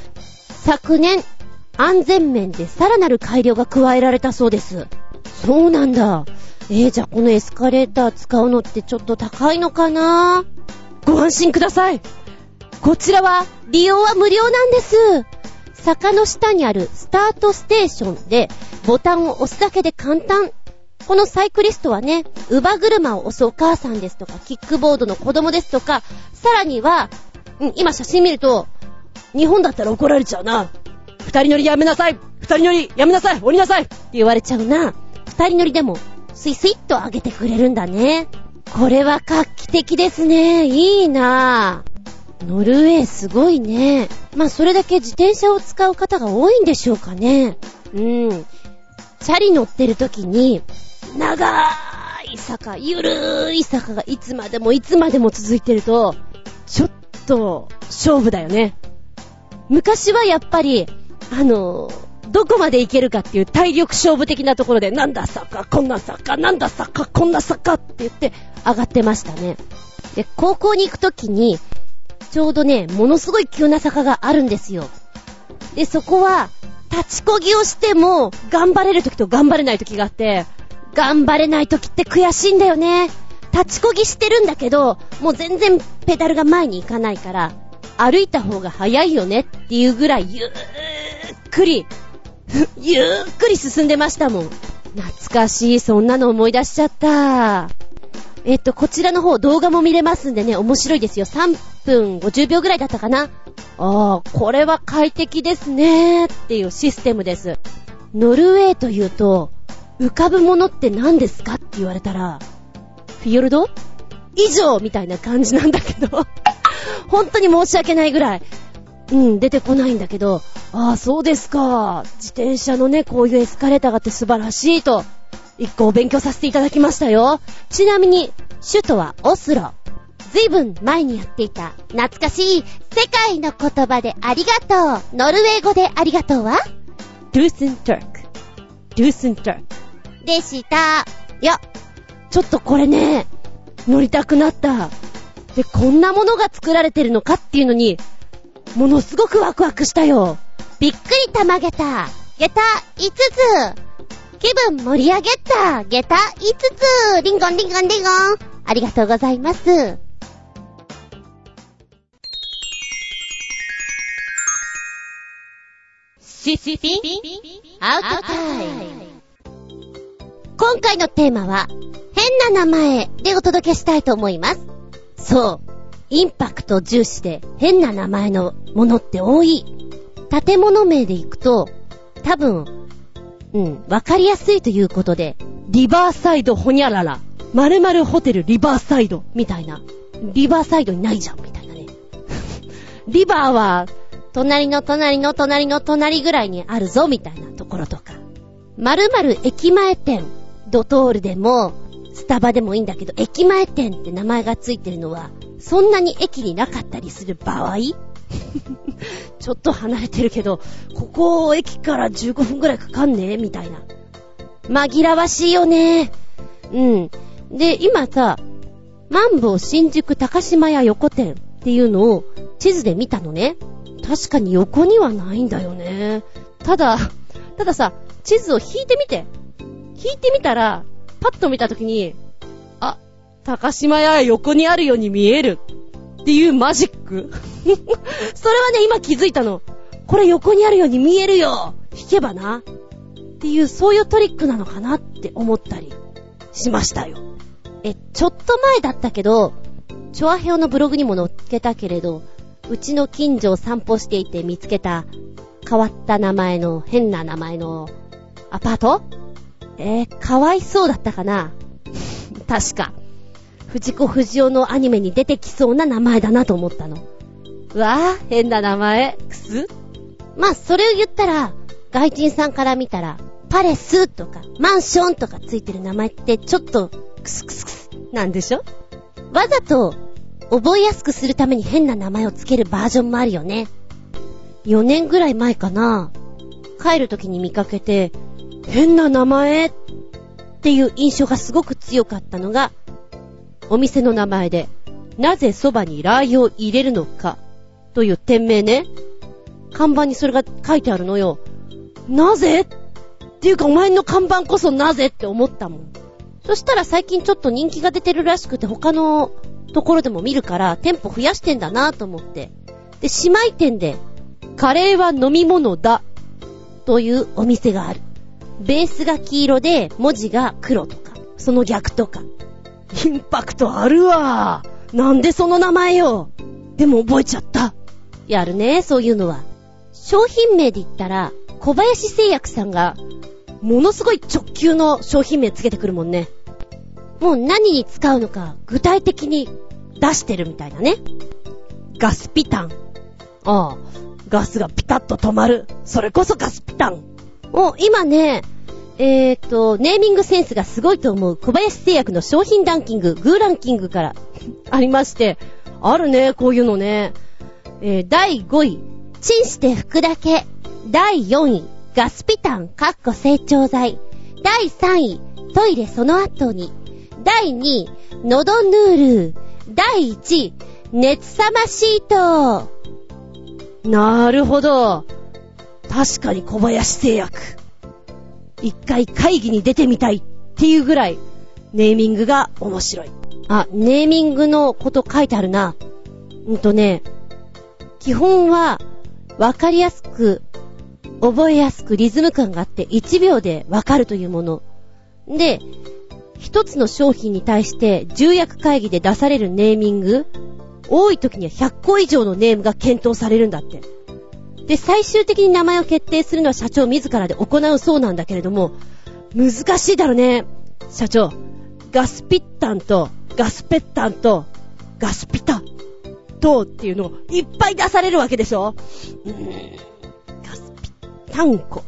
昨年、安全面でさらなる改良が加えられたそうです。そうなんだ。えー、じゃあこのエスカレーター使うのってちょっと高いのかな？ご安心ください。こちらは利用は無料なんです。坂の下にあるスタートステーションでボタンを押すだけで簡単。このサイクリストはね、乳母車を押すお母さんですとか、キックボードの子供ですとか、さらには、うん、今写真見ると、日本だったら怒られちゃうな。二人乗りやめなさい二人乗りやめなさい降りなさいって言われちゃうな。二人乗りでも、スイスイっと上げてくれるんだね。これは画期的ですね。いいなぁ。ノルウェーすごいね。まあ、それだけ自転車を使う方が多いんでしょうかね。うん。チャリ乗ってる時に、長い坂、ゆるい坂がいつまでもいつまでも続いてると、ちょっと、勝負だよね。昔はやっぱり、あの、どこまで行けるかっていう体力勝負的なところで、なんだ坂、こんな坂、なんだ坂、こんな坂って言って上がってましたね。で、高校に行くときに、ちょうどね、ものすごい急な坂があるんですよ。で、そこは、立ちこぎをしても、頑張れるときと頑張れないときがあって、頑張れないときって悔しいんだよね。立ちこぎしてるんだけど、もう全然ペダルが前に行かないから、歩いた方が早いよねっていうぐらいゆっくり、ゆっくり進んでましたもん。懐かしい、そんなの思い出しちゃった。えっと、こちらの方動画も見れますんでね、面白いですよ。3分50秒ぐらいだったかな。ああ、これは快適ですねっていうシステムです。ノルウェーというと、浮かぶものって何ですかって言われたら、フィヨルド？以上みたいな感じなんだけど 本当に申し訳ないぐらい、うん、出てこないんだけど、ああ、そうですか。自転車のね、こういうエスカレーターがあって素晴らしいと、一個勉強させていただきましたよ。ちなみに、首都はオスロ。ずいぶん前にやっていた懐かしい世界の言葉でありがとう。ノルウェー語でありがとうは？ Tusen takk。Tusen takk。でした。いや、ちょっとこれね、乗りたくなった。で、こんなものが作られてるのかっていうのに、ものすごくワクワクしたよ。びっくりたまげた。下駄5つ。気分盛り上げた。下駄5つ。リンゴンリンゴンリンゴン。ありがとうございます。シシピアウトタイム。今回のテーマは、変な名前でお届けしたいと思います。そう。インパクト重視で変な名前のものって多い。建物名で行くと、多分、うん、わかりやすいということで、リバーサイドホニャララ、〇〇ホテルリバーサイド、みたいな。リバーサイドにないじゃん、みたいなね。リバーは、隣の隣の隣の隣ぐらいにあるぞ、みたいなところとか。〇〇駅前店、ドトールでも、スタバでもいいんだけど、駅前店って名前がついてるのは、そんなに駅になかったりする場合？ちょっと離れてるけど、ここ駅から15分くらいかかんね？みたいな。紛らわしいよねうん。で、今さ、マンボウ新宿高島屋横店っていうのを地図で見たのね。確かに横にはないんだよね。ただ、たださ、地図を引いてみて。引いてみたら、パッと見たときに、あ、高島屋横にあるように見えるっていうマジック それはね、今気づいたの。これ横にあるように見えるよ引けばな。っていう、そういうトリックなのかなって思ったりしましたよ。え、ちょっと前だったけど、チョアヘオのブログにも載っけたけれど、うちの近所を散歩していて見つけた変わった名前の変な名前のアパートえー、かわいそうだったかな？確か。藤子不二雄のアニメに出てきそうな名前だなと思ったの。うわぁ、変な名前。くすまあ、それを言ったら、外人さんから見たら、パレスとか、マンションとかついてる名前ってちょっと、クスクスクス、なんでしょ？わざと、覚えやすくするために変な名前をつけるバージョンもあるよね。4年ぐらい前かな。帰る時に見かけて、変な名前っていう印象がすごく強かったのが、お店の名前で、なぜそばにラー油を入れるのかという店名ね。看板にそれが書いてあるのよ。なぜっていうかお前の看板こそなぜって思ったもん。そしたら最近ちょっと人気が出てるらしくて他のところでも見るから店舗増やしてんだなと思って。で、姉妹店で、カレーは飲み物だというお店がある。ベースが黄色で文字が黒とか、その逆とか。インパクトあるわ。なんでその名前よ。でも覚えちゃった。やるね、そういうのは。商品名で言ったら、小林製薬さんが、ものすごい直球の商品名つけてくるもんね。もう何に使うのか具体的に出してるみたいだね。ガスピタン。ああ、ガスがピタッと止まる。それこそガスピタン。お、今ね、えーと、ネーミングセンスがすごいと思う小林製薬の商品ランキング、グーランキングから ありまして、あるね、こういうのね。えー、第5位、チンして拭くだけ。第4位、ガスピタン、かっこ成長剤。第3位、トイレその後に。第2位、喉ヌール。第1位、熱さまシート。なるほど。確かに小林製薬。一回会議に出てみたいっていうぐらい、ネーミングが面白い。あ、ネーミングのこと書いてあるな。うんとね、基本は、わかりやすく、覚えやすくリズム感があって1秒でわかるというもの。で、一つの商品に対して重役会議で出されるネーミング、多い時には100個以上のネームが検討されるんだって。で、最終的に名前を決定するのは社長自らで行うそうなんだけれども、難しいだろうね。社長、ガスピッタンと、ガスペッタンと、ガスピタとっていうのをいっぱい出されるわけでしょうーん、ガスピタンコ、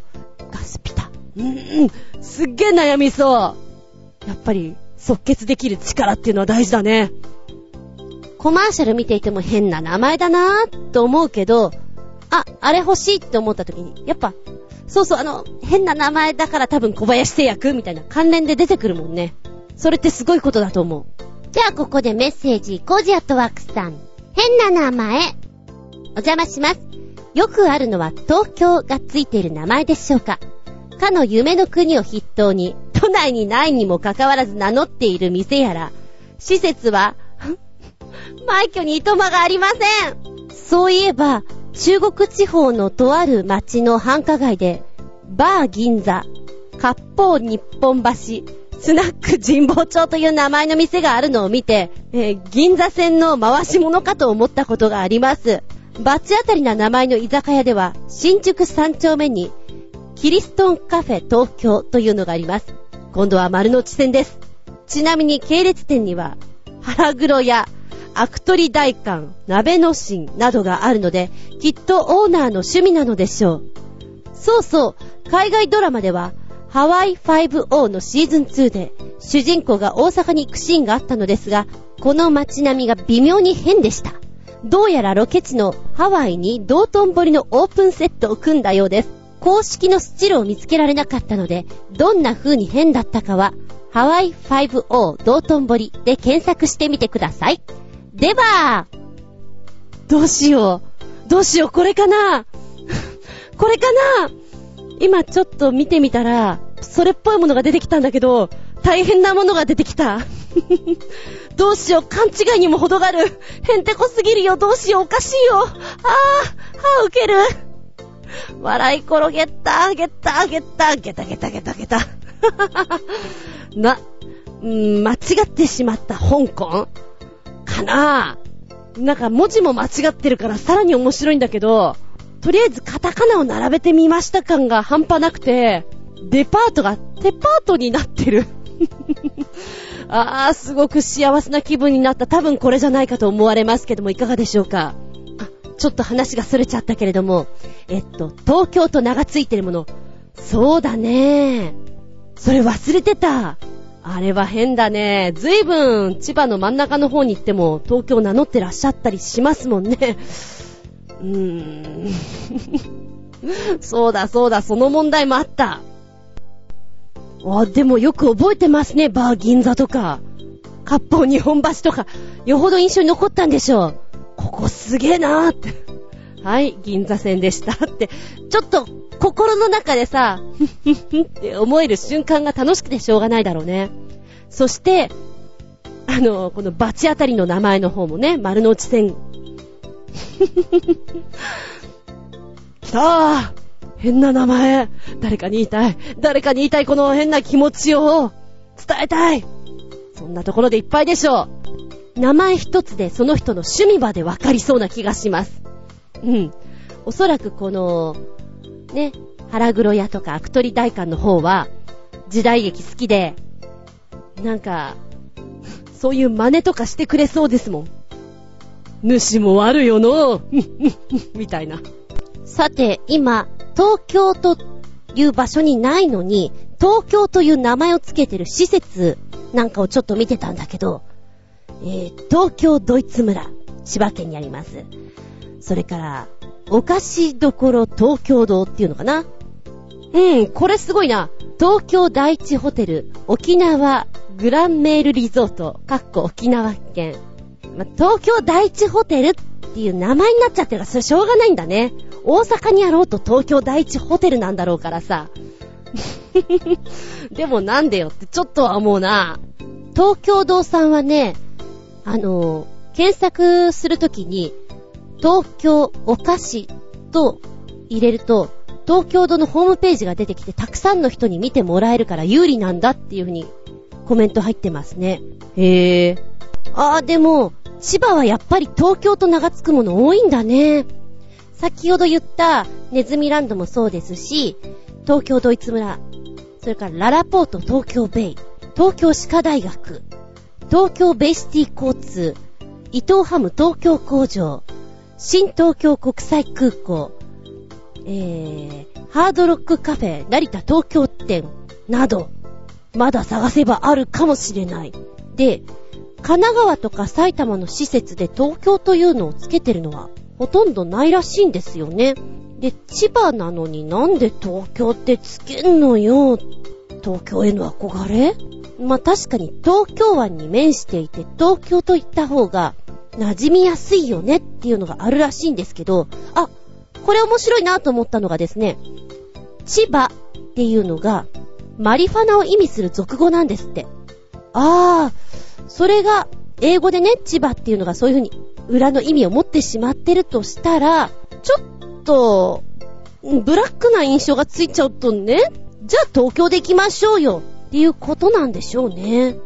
ガスピタ。うーん、すっげえ悩みそう。やっぱり、即決できる力っていうのは大事だね。コマーシャル見ていても変な名前だなぁと思うけど、あ、あれ欲しいって思った時に、やっぱ、そうそう、あの、変な名前だから多分小林製薬みたいな関連で出てくるもんね。それってすごいことだと思う。じゃあここでメッセージ、コージアットワークさん。変な名前。お邪魔します。よくあるのは東京がついている名前でしょうかかの夢の国を筆頭に、都内にないにもかかわらず名乗っている店やら、施設は、埋挙にいとまがありません。そういえば、中国地方のとある町の繁華街で、バー銀座、割烹日本橋、スナック神保町という名前の店があるのを見て、えー、銀座線の回し物かと思ったことがあります。バチ当たりな名前の居酒屋では、新宿三丁目に、キリストンカフェ東京というのがあります。今度は丸の内線です。ちなみに系列店には、腹黒やアクトリ大館、鍋の神などがあるので、きっとオーナーの趣味なのでしょう。そうそう、海外ドラマでは、ハワイ 5O のシーズン2で、主人公が大阪に行くシーンがあったのですが、この街並みが微妙に変でした。どうやらロケ地のハワイに道頓堀のオープンセットを組んだようです。公式のスチルを見つけられなかったので、どんな風に変だったかは、ハワイ 5O 道頓堀で検索してみてください。では、どうしよう。どうしよう、これかな これかな今ちょっと見てみたら、それっぽいものが出てきたんだけど、大変なものが出てきた。どうしよう、勘違いにも程がある。へんてこすぎるよ、どうしよう、おかしいよ。あー、歯ウケる。笑い転げた、げた、げた、げた、げた、げた、げた。な、ん間違ってしまった香港かななんか文字も間違ってるからさらに面白いんだけど、とりあえずカタカナを並べてみました感が半端なくて、デパートがテパートになってる。あー、すごく幸せな気分になった。多分これじゃないかと思われますけども、いかがでしょうかあ、ちょっと話が逸れちゃったけれども、えっと、東京と名がついてるもの。そうだねそれ忘れてた。あれは変だね。ずいぶん千葉の真ん中の方に行っても東京名乗ってらっしゃったりしますもんね。うーん。そうだそうだ、その問題もあった。あ、でもよく覚えてますね、バー銀座とか。割烹日本橋とか、よほど印象に残ったんでしょう。ここすげえなーって。はい、銀座線でしたって、ちょっと心の中でさ、ふっふっって思える瞬間が楽しくてしょうがないだろうね。そして、あの、このバチ当たりの名前の方もね、丸の内線。来たー変な名前。誰かに言いたい。誰かに言いたいこの変な気持ちを伝えたい。そんなところでいっぱいでしょう。名前一つでその人の趣味場でわかりそうな気がします。うん。おそらくこの、ね、腹黒屋とかアクトリ大官の方は、時代劇好きで、なんか、そういう真似とかしてくれそうですもん。主もあるよの みたいな。さて、今、東京という場所にないのに、東京という名前をつけてる施設なんかをちょっと見てたんだけど、えー、東京ドイツ村、千葉県にあります。それから、お菓子どころ東京堂っていうのかな？うん、これすごいな。東京第一ホテル、沖縄グランメールリゾート、かっこ沖縄県。ま東京第一ホテルっていう名前になっちゃってるから、それしょうがないんだね。大阪にあろうと東京第一ホテルなんだろうからさ。でもなんでよってちょっとは思うな。東京堂さんはね、あの検索するときに、東京お菓子と入れると、東京堂のホームページが出てきて、たくさんの人に見てもらえるから有利なんだっていう風にコメント入ってますね。へえ。あーでも、千葉はやっぱり東京と名が付くもの多いんだね。先ほど言ったネズミランドもそうですし、東京ドイツ村、それからららぽーと東京ベイ、東京歯科大学、東京ベイシティ交通、伊藤ハム東京工場、新東京国際空港、えー、ハードロックカフェ成田東京店など、まだ探せばあるかもしれない。で、神奈川とか埼玉の施設で東京というのをつけてるのはほとんどないらしいんですよね。で、千葉なのになんで東京ってつけんのよ？東京への憧れ？まあ、確かに東京湾に面していて東京といった方が馴染みやすいよねっていうのがあるらしいんですけど、あ、これ面白いなと思ったのがですね、千葉っていうのがマリファナを意味する俗語なんですって。あー、それが英語でね、千葉っていうのがそういう風に裏の意味を持ってしまってるとしたら、ちょっと、ブラックな印象がついちゃうとね、じゃあ東京で行きましょうよっていうことなんでしょうね。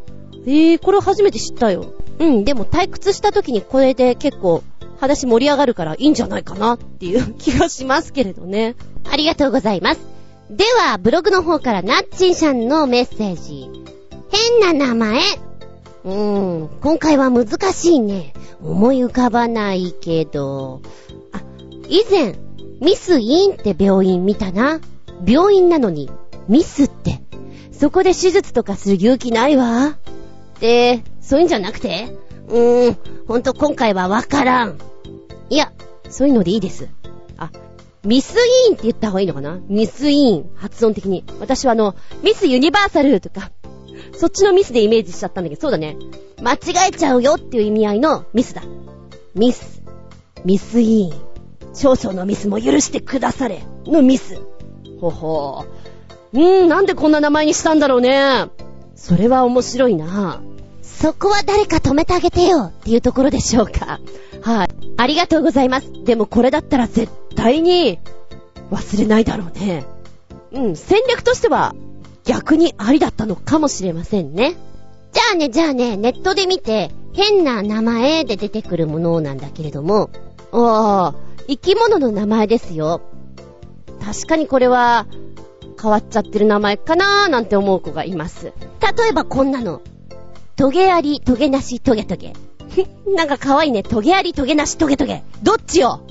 えー、これ初めて知ったよ。うん、でも退屈した時にこれで結構話盛り上がるからいいんじゃないかなっていう 気がしますけれどね。ありがとうございます。では、ブログの方からナッチンさんのメッセージ。変な名前。うーん、今回は難しいね。思い浮かばないけど。あ、以前、ミスインって病院見たな。病院なのに、ミスって。そこで手術とかする勇気ないわ。で、そういうんじゃなくて？うーん、ほんと今回はわからん。いや、そういうのでいいです。あ、ミスイーンって言った方がいいのかな？ミスイーン、発音的に。私はあの、ミスユニバーサルとか、そっちのミスでイメージしちゃったんだけど、そうだね。間違えちゃうよっていう意味合いのミスだ。ミス。ミスイーン。少々のミスも許してくだされ。のミス。ほほう。うーん、なんでこんな名前にしたんだろうね。それは面白いな。そこは誰か止めてあげてよっていうところでしょうか。はい。ありがとうございます。でもこれだったら絶対に忘れないだろうね。うん、戦略としては逆にありだったのかもしれませんね。じゃあね、じゃあね、ネットで見て変な名前で出てくるものなんだけれども、ああ、生き物の名前ですよ。確かにこれは変わっちゃってる名前かなーなんて思う子がいます。例えばこんなの。トゲあり、トゲなし、トゲトゲ。なんか可愛いね。トゲあり、トゲなし、トゲトゲ。どっちよ？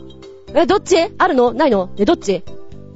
え、どっち？あるの？ないの？え、どっち？っ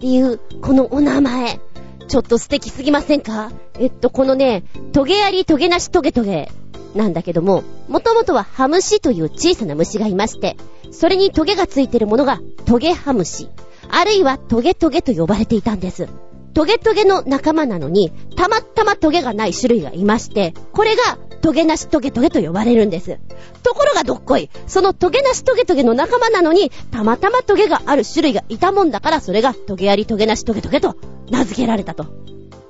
ていう、このお名前。ちょっと素敵すぎませんか？えっと、このね、トゲあり、トゲなし、トゲトゲ。なんだけども、もともとはハムシという小さな虫がいまして、それにトゲがついてるものがトゲハムシ、あるいはトゲトゲと呼ばれていたんです。トゲトゲの仲間なのに、たまたまトゲがない種類がいまして、これがトゲなしトゲトゲと呼ばれるんです。ところがどっこい、そのトゲなしトゲトゲの仲間なのに、たまたまトゲがある種類がいたもんだから、それがトゲありトゲなしトゲトゲと名付けられたと。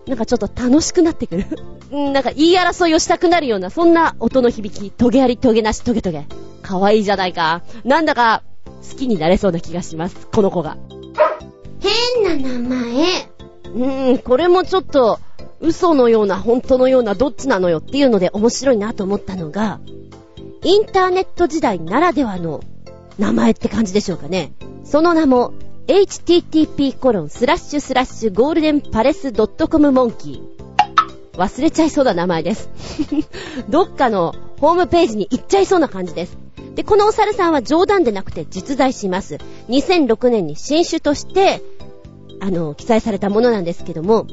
なんかちょっと楽しくなってくる。んなんか言い争いをしたくなるような、そんな音の響き、トゲありトゲなしトゲトゲ。かわいいじゃないか。なんだか、好きになれそうな気がします、この子が。変な名前。うーん、これもちょっと、嘘のような本当のようなどっちなのよっていうので面白いなと思ったのが、インターネット時代ならではの名前って感じでしょうかね。その名も、http コロンスラッシュスラッシュゴールデンパレスドットコムモンキー。忘れちゃいそうな名前です。どっかのホームページに行っちゃいそうな感じです。で、このお猿さんは冗談でなくて実在します。2006年に新種として、あの、記載されたものなんですけども、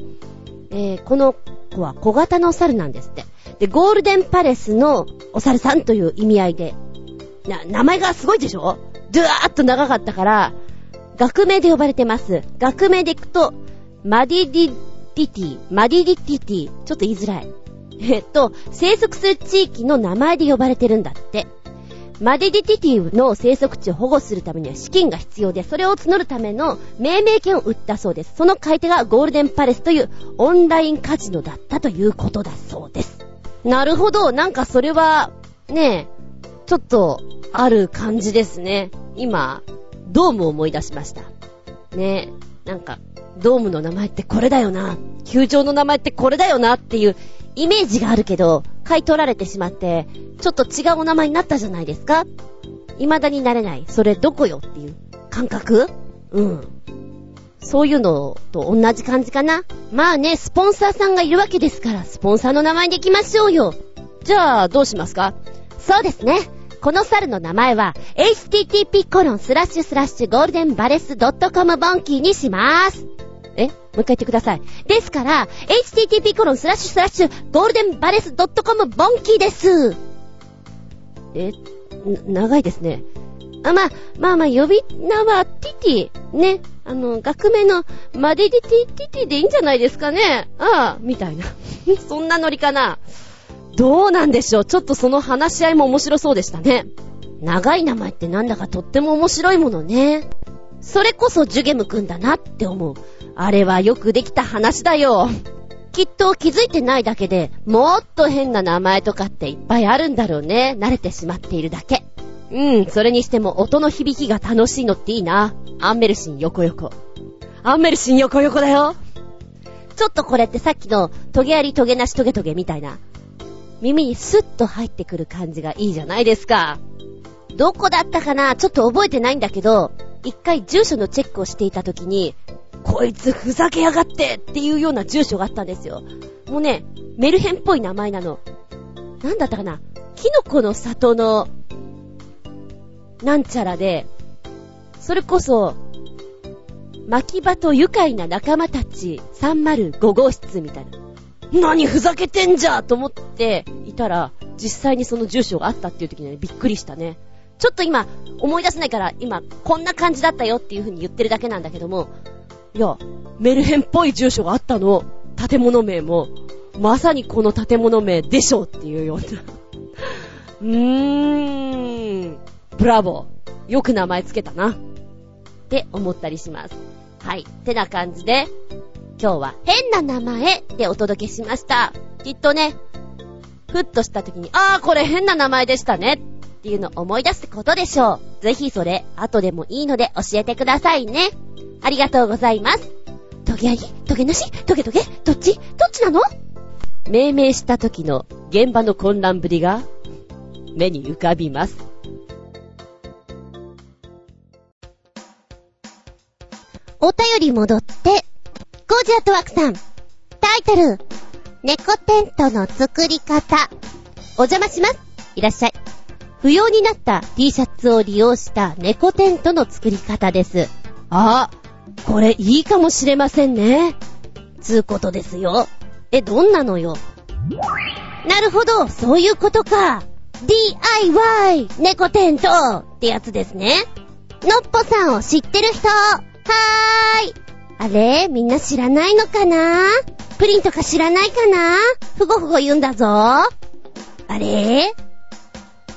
えー、この子は小型のお猿なんですって。で、ゴールデンパレスのお猿さんという意味合いで、な、名前がすごいでしょ？ドゥワーっと長かったから、学名で呼ばれてます。学名でいくと、マディディティティ、マディディティティ、ちょっと言いづらい。えっと、生息する地域の名前で呼ばれてるんだって。マディディティティの生息地を保護するためには資金が必要で、それを募るための命名権を売ったそうです。その買い手がゴールデンパレスというオンラインカジノだったということだそうです。なるほど。なんかそれは、ねえ、ちょっと、ある感じですね。今、ドームを思い出しました。ねえ、なんか、ドームの名前ってこれだよな。球場の名前ってこれだよなっていうイメージがあるけど、買い取られてしまって、ちょっと違うお名前になったじゃないですか未だになれない。それどこよっていう感覚？うん。そういうのと同じ感じかな。まあね、スポンサーさんがいるわけですから、スポンサーの名前でいきましょうよ。じゃあ、どうしますか？そうですね。この猿の名前は、http コロンスラッシュスラッシュゴールデンバレス .com ボンキーにします。え？もう一回言ってください。ですから、http コロンスラッシュスラッシュゴールデンバレス .com ボンキーです。え、長いですね。あ、まあ、まあまあ、呼び名はティティ。ね。あの、学名のマディディティティティでいいんじゃないですかね。ああ、みたいな。そんなノリかな。どうなんでしょう。ちょっとその話し合いも面白そうでしたね。長い名前ってなんだかとっても面白いものね。それこそジュゲムくんだなって思う。あれはよくできた話だよ。きっと気づいてないだけで、もっと変な名前とかっていっぱいあるんだろうね。慣れてしまっているだけ。うん、それにしても音の響きが楽しいのっていいな。アンメルシン横横。アンメルシン横横だよ。ちょっとこれってさっきのトゲありトゲなしトゲトゲみたいな。耳にスッと入ってくる感じがいいじゃないですか。どこだったかな？ちょっと覚えてないんだけど、一回住所のチェックをしていた時に、こいつふざけやがってっていうような住所があったんですよ。もうね、メルヘンっぽい名前なの。なんだったかなキノコの里の、なんちゃらで、それこそ、巻場と愉快な仲間たち305号室みたいな。何ふざけてんじゃと思っていたら、実際にその住所があったっていう時に、ね、びっくりしたね。ちょっと今、思い出せないから、今、こんな感じだったよっていう風に言ってるだけなんだけども、いや、メルヘンっぽい住所があったの。建物名も、まさにこの建物名でしょっていうような。うーん。ブラボー。よく名前つけたな。って思ったりします。はい。てな感じで、今日は変な名前でお届けしました。きっとね、ふっとした時に、あーこれ変な名前でしたねっていうのを思い出すことでしょう。ぜひそれ、後でもいいので教えてくださいね。ありがとうございます。トゲありトゲなし？トゲトゲ？どっち？どっちなの？命名した時の現場の混乱ぶりが目に浮かびます。お便り戻って、ゴージアットワークさん。タイトル、猫テントの作り方。お邪魔します。いらっしゃい。不要になった T シャツを利用した猫テントの作り方です。あ、これいいかもしれませんね。つうことですよ。え、どんなのよ？なるほど、そういうことか。DIY 猫テントってやつですね。のっぽさんを知ってる人はーい。あれ？みんな知らないのかな？プリンとか知らないかな？ふごふご言うんだぞ。あれ？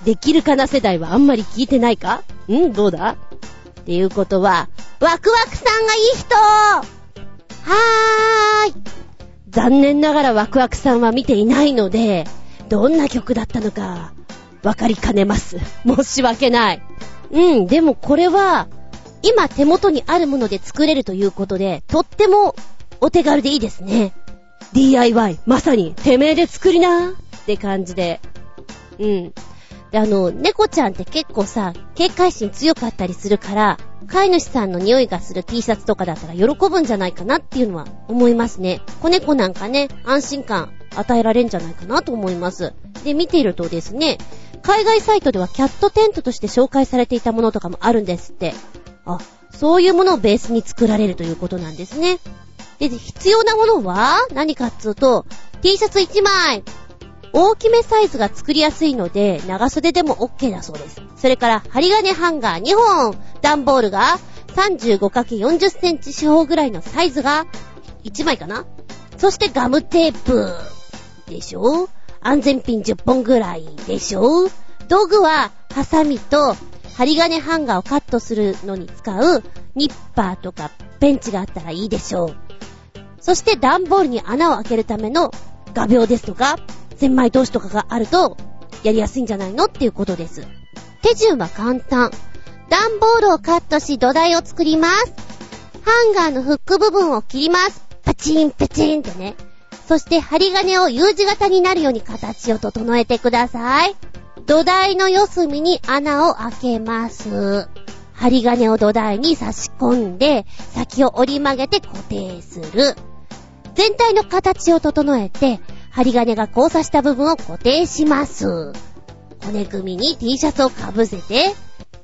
できるかな世代はあんまり聞いてないか？ん？どうだ？っていうことは、ワクワクさんがいい人はーい。残念ながらワクワクさんは見ていないので、どんな曲だったのか、わかりかねます。申し訳ない。うん、でもこれは、今手元にあるもので作れるということで、とってもお手軽でいいですね。DIY、まさに、てめえで作りなーって感じで。うん。で、あの、猫ちゃんって結構さ、警戒心強かったりするから、飼い主さんの匂いがする T シャツとかだったら喜ぶんじゃないかなっていうのは思いますね。子猫なんかね、安心感与えられんじゃないかなと思います。で、見ているとですね、海外サイトではキャットテントとして紹介されていたものとかもあるんですって。あ、そういうものをベースに作られるということなんですね。で、必要なものは何かっつうと、T シャツ1枚、大きめサイズが作りやすいので、長袖でも OK だそうです。それから、針金ハンガー2本、段ボールが 35×40 センチ四方ぐらいのサイズが1枚かなそしてガムテープ。でしょ安全ピン10本ぐらいでしょ道具は、ハサミと針金ハンガーをカットするのに使うニッパーとかペンチがあったらいいでしょう。そして段ボールに穴を開けるための画鋲ですとか、千枚通しとかがあると、やりやすいんじゃないのっていうことです。手順は簡単。段ボールをカットし土台を作ります。ハンガーのフック部分を切ります。パチンパチンってね。そして針金を U 字型になるように形を整えてください。土台の四隅に穴を開けます。針金を土台に差し込んで、先を折り曲げて固定する。全体の形を整えて、針金が交差した部分を固定します。骨組みに T シャツをかぶせて、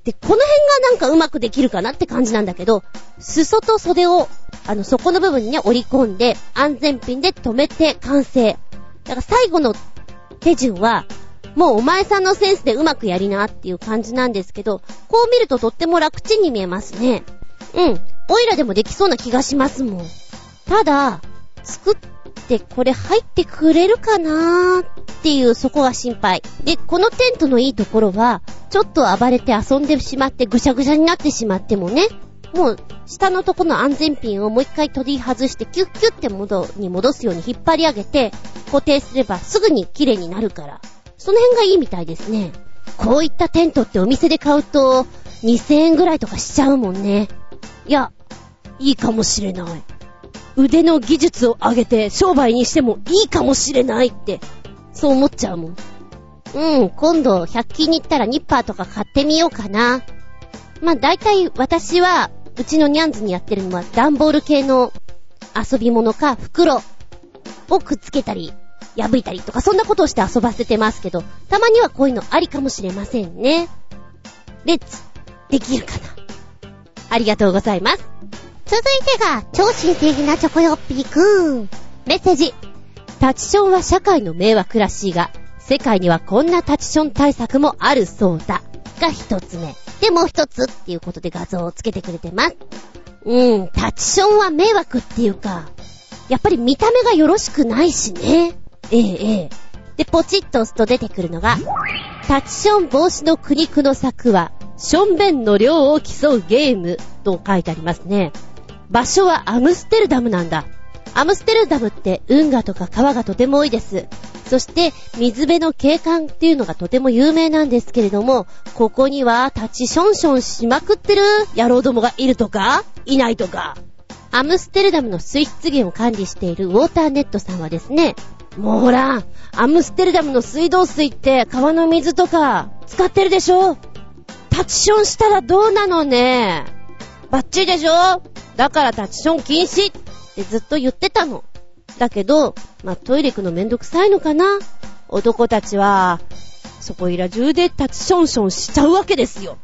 で、この辺がなんかうまくできるかなって感じなんだけど、裾と袖を、あの、底の部分にね、折り込んで、安全ピンで留めて完成。だから最後の手順は、もうお前さんのセンスでうまくやりなっていう感じなんですけど、こう見るととっても楽ちんに見えますね。うん。オイラでもできそうな気がしますもん。ただ、作っってこれ入ってくれるかなーっていうそこが心配。で、このテントのいいところは、ちょっと暴れて遊んでしまってぐしゃぐしゃになってしまってもね、もう下のとこの安全ピンをもう一回取り外してキュッキュッって戻に戻すように引っ張り上げて固定すればすぐに綺麗になるから。その辺がいいみたいですね。こういったテントってお店で買うと2000円ぐらいとかしちゃうもんね。いや、いいかもしれない。腕の技術を上げて商売にしてもいいかもしれないって、そう思っちゃうもん。うん、今度100均に行ったらニッパーとか買ってみようかな。まあ大体私は、うちのニャンズにやってるのは段ボール系の遊び物か袋をくっつけたり、破いたりとかそんなことをして遊ばせてますけど、たまにはこういうのありかもしれませんね。レッツ、できるかな。ありがとうございます。続いてが、超新星なチョコヨッピーくん。メッセージ。タチションは社会の迷惑らしいが、世界にはこんなタチション対策もあるそうだ。が一つ目。で、もう一つっていうことで画像をつけてくれてます。うん、タチションは迷惑っていうか、やっぱり見た目がよろしくないしね。ええ、ええ。で、ポチッと押すと出てくるのが、タチション防止の苦肉の策は、ションベンの量を競うゲームと書いてありますね。場所はアムステルダムなんだ。アムステルダムって運河とか川がとても多いです。そして水辺の景観っていうのがとても有名なんですけれども、ここには立ちションションしまくってる野郎どもがいるとか、いないとか。アムステルダムの水質源を管理しているウォーターネットさんはですね、もうほら、アムステルダムの水道水って川の水とか使ってるでしょ？立ちションしたらどうなのね？バッチリでしょ？だからタッチション禁止ってずっと言ってたの。だけど、まあ、トイレ行くのめんどくさいのかな？男たちは、そこいら中でタッチションションしちゃうわけですよ。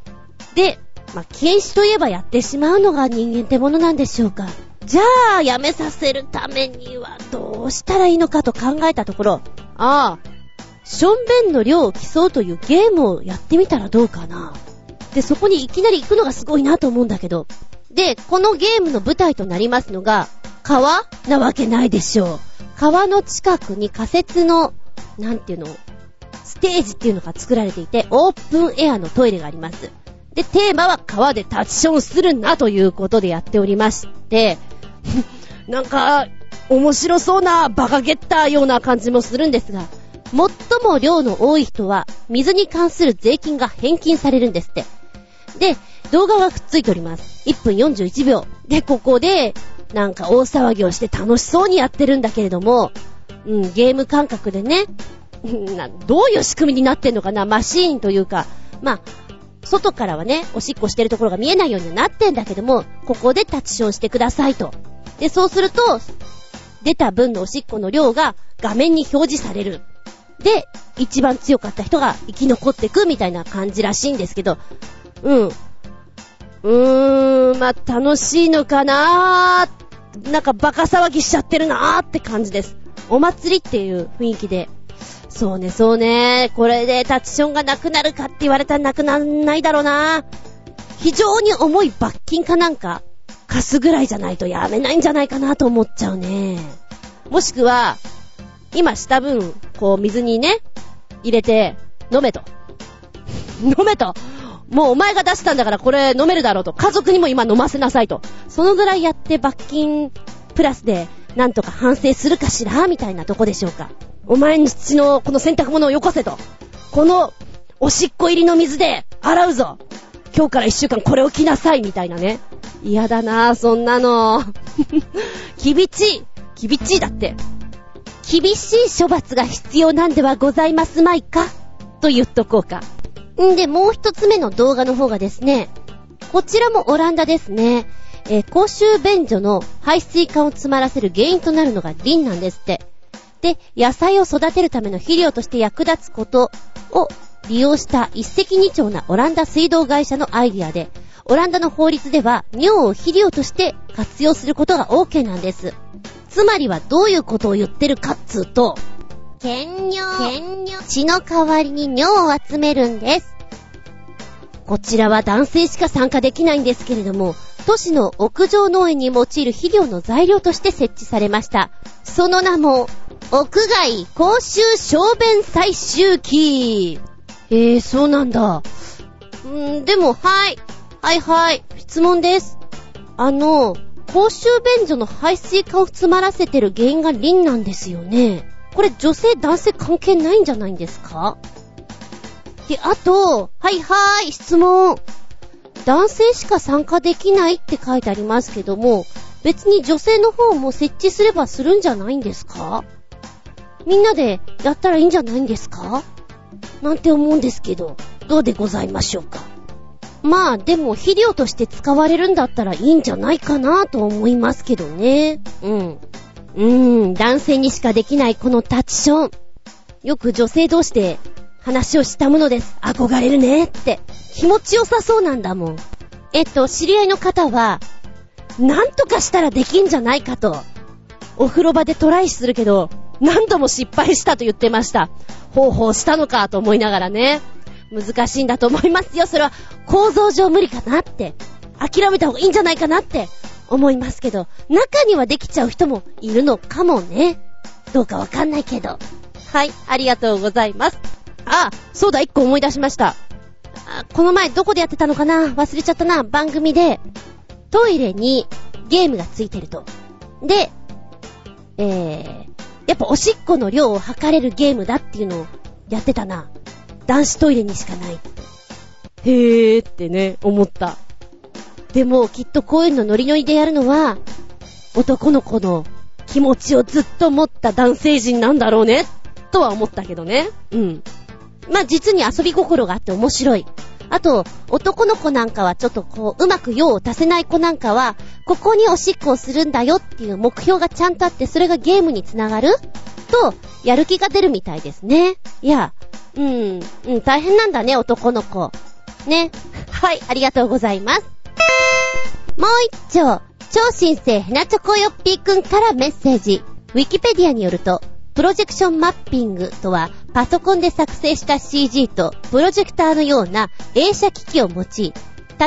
で、まあ、禁止といえばやってしまうのが人間ってものなんでしょうか。じゃあ、やめさせるためにはどうしたらいいのかと考えたところ、ああ、ションベンの量を競うというゲームをやってみたらどうかな。で、そこにいきなり行くのがすごいなと思うんだけど、で、このゲームの舞台となりますのが、川なわけないでしょう。川の近くに仮設の、なんていうの、ステージっていうのが作られていて、オープンエアのトイレがあります。で、テーマは川でタッチションするなということでやっておりまして、なんか、面白そうなバカゲッターような感じもするんですが、最も量の多い人は、水に関する税金が返金されるんですって。で、動画がくっついております。1分41秒。で、ここで、なんか大騒ぎをして楽しそうにやってるんだけれども、うん、ゲーム感覚でね、どういう仕組みになってんのかなマシーンというか、まあ、外からはね、おしっこしてるところが見えないようになってんだけども、ここでタッチションしてくださいと。で、そうすると、出た分のおしっこの量が画面に表示される。で、一番強かった人が生き残ってくみたいな感じらしいんですけど、うん。うーん、まあ、楽しいのかなーなんかバカ騒ぎしちゃってるなーって感じです。お祭りっていう雰囲気で。そうね、そうね。これでタッチションがなくなるかって言われたらなくなんないだろうな。非常に重い罰金かなんか、貸すぐらいじゃないとやめないんじゃないかなと思っちゃうね。もしくは、今した分、こう水にね、入れて、飲めと。飲めと。もうお前が出したんだからこれ飲めるだろうと。家族にも今飲ませなさいと。そのぐらいやって罰金プラスでなんとか反省するかしらみたいなとこでしょうか。お前んちのこの洗濯物をよこせと。このおしっこ入りの水で洗うぞ。今日から一週間これを着なさいみたいなね。嫌だなぁ、そんなの。厳しい。厳しいだって。厳しい処罰が必要なんではございますまいか？と言っとこうか。んで、もう一つ目の動画の方がですね、こちらもオランダですね。えー、公衆便所の排水管を詰まらせる原因となるのがリンなんですって。で、野菜を育てるための肥料として役立つことを利用した一石二鳥なオランダ水道会社のアイディアで、オランダの法律では尿を肥料として活用することが OK なんです。つまりはどういうことを言ってるかっつうと、検尿。検尿。血の代わりに尿を集めるんです。こちらは男性しか参加できないんですけれども、都市の屋上農園に用いる肥料の材料として設置されました。その名も、屋外公衆小便採集機。えー、そうなんだ。んでも、はい。はいはい。質問です。あの、公衆便所の排水管を詰まらせてる原因がリンなんですよね。これ女性男性関係ないんじゃないんですか？で、あと、はいはーい、質問。男性しか参加できないって書いてありますけども、別に女性の方も設置すればするんじゃないんですか？みんなでやったらいいんじゃないんですか？なんて思うんですけど、どうでございましょうか？まあ、でも肥料として使われるんだったらいいんじゃないかなと思いますけどね。うん。うーん、男性にしかできないこのタッチション。よく女性同士で話をしたものです。憧れるねって。気持ちよさそうなんだもん。えっと、知り合いの方は、なんとかしたらできんじゃないかと。お風呂場でトライするけど、何度も失敗したと言ってました。方法したのかと思いながらね。難しいんだと思いますよ。それは構造上無理かなって。諦めた方がいいんじゃないかなって思いますけど、中にはできちゃう人もいるのかもね。どうかわかんないけど。はい、ありがとうございます。あ、そうだ、一個思い出しました。この前どこでやってたのかな？忘れちゃったな。番組で、トイレにゲームがついてると。で、えー、やっぱおしっこの量を測れるゲームだっていうのをやってたな。男子トイレにしかない。へーってね、思った。でも、きっとこういうのノリノリでやるのは、男の子の気持ちをずっと持った男性陣なんだろうね、とは思ったけどね。うん。まあ、実に遊び心があって面白い。あと、男の子なんかはちょっとこう、うまく用を足せない子なんかは、ここにおしっこをするんだよっていう目標がちゃんとあって、それがゲームにつながると、やる気が出るみたいですね。いや、うん、うん、大変なんだね、男の子。ね。はい、ありがとうございます。もう一丁、超新星ヘナチョコヨッピーくんからメッセージ。ウィキペディアによると、プロジェクションマッピングとは、パソコンで作成した CG とプロジェクターのような映写機器を用い、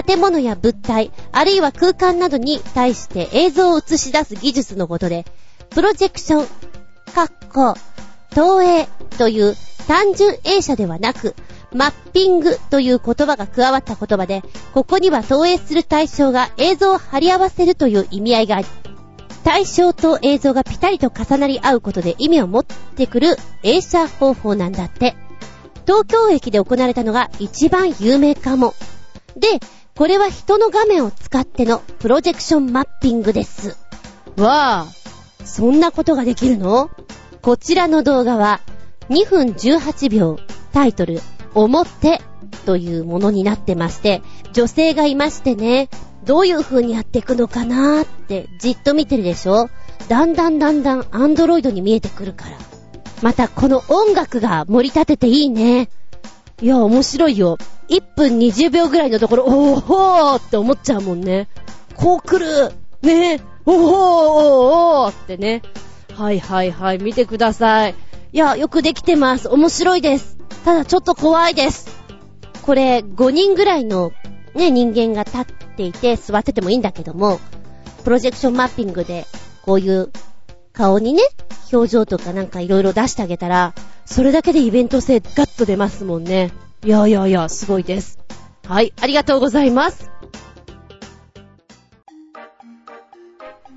建物や物体、あるいは空間などに対して映像を映し出す技術のことで、プロジェクション、かっこ、投影という単純映写ではなく、マッピングという言葉が加わった言葉で、ここには投影する対象が映像を貼り合わせるという意味合いがあり、対象と映像がピタリと重なり合うことで意味を持ってくる映写方法なんだって。東京駅で行われたのが一番有名かも。で、これは人の画面を使ってのプロジェクションマッピングです。わあ、そんなことができるの？こちらの動画は2分18秒、タイトル、表というものになってまして、女性がいましてね、どういう風にやっていくのかなーってじっと見てるでしょ？だんだんだんだんアンドロイドに見えてくるから。またこの音楽が盛り立てていいね。いや、面白いよ。1分20秒ぐらいのところ、おーほーって思っちゃうもんね。こう来るねおーおーおーってね。はいはいはい、見てください。いや、よくできてます。面白いです。ただちょっと怖いです。これ、5人ぐらいのね、人間が立っていて座っててもいいんだけども、プロジェクションマッピングで、こういう顔にね、表情とかなんか色々出してあげたら、それだけでイベント性ガッと出ますもんね。いやいやいや、すごいです。はい、ありがとうございます。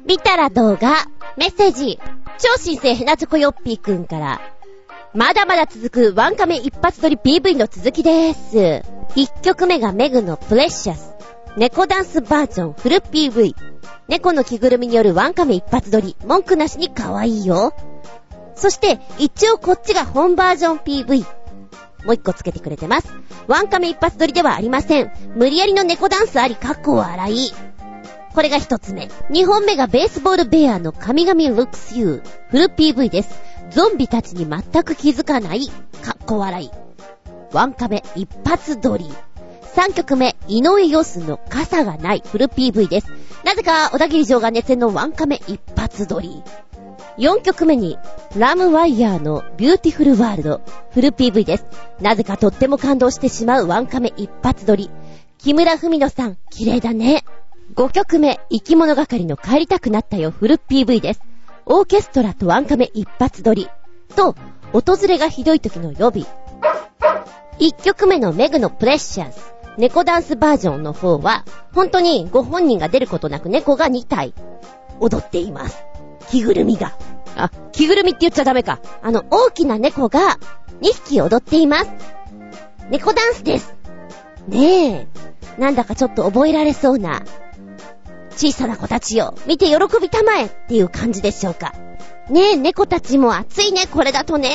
見たら動画、メッセージ、超新星ヘナチョコヨッピーくんから、まだまだ続くワンカメ一発撮り PV の続きでーす。1曲目がメグのプレッシャス。猫ダンスバージョンフル PV。猫の着ぐるみによるワンカメ一発撮り。文句なしに可愛いよ。そして、一応こっちが本バージョン PV。もう一個つけてくれてます。ワンカメ一発撮りではありません。無理やりの猫ダンスあり、カッコ笑い。これが一つ目。二本目がベースボールベアの神々 looks you。フル PV です。ゾンビたちに全く気づかない、カッコ笑い。ワンカメ一発撮り。3曲目、井上陽水の傘がないフル PV です。なぜか、小田切城が熱戦のワンカメ一発撮り。4曲目に、ラムワイヤーの Beautiful World フル PV です。なぜかとっても感動してしまうワンカメ一発撮り。木村文乃さん、綺麗だね。5曲目、生き物係の帰りたくなったよフル PV です。オーケストラとワンカメ一発撮り。と、訪れがひどい時の予備。1曲目のメグのプレッシャーズ。猫ダンスバージョンの方は、本当にご本人が出ることなく猫が2体踊っています。着ぐるみが。あ、着ぐるみって言っちゃダメか。あの、大きな猫が2匹踊っています。猫ダンスです。ねえ。なんだかちょっと覚えられそうな、小さな子たちを見て喜びたまえっていう感じでしょうか。ねえ、猫たちも暑いね、これだとね。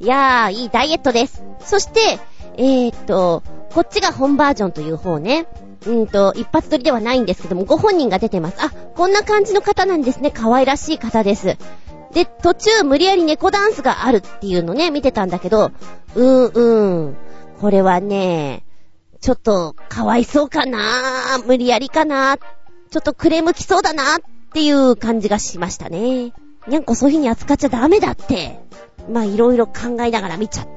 いやー、いいダイエットです。そして、えー、っと、こっちが本バージョンという方ね。うんと、一発撮りではないんですけども、ご本人が出てます。あ、こんな感じの方なんですね。可愛らしい方です。で、途中無理やり猫ダンスがあるっていうのね、見てたんだけど、うーん、うん。これはね、ちょっと、かわいそうかな無理やりかなちょっとクレーム来そうだなっていう感じがしましたね。にゃんこそういう風に扱っちゃダメだって。まあ、いろいろ考えながら見ちゃっ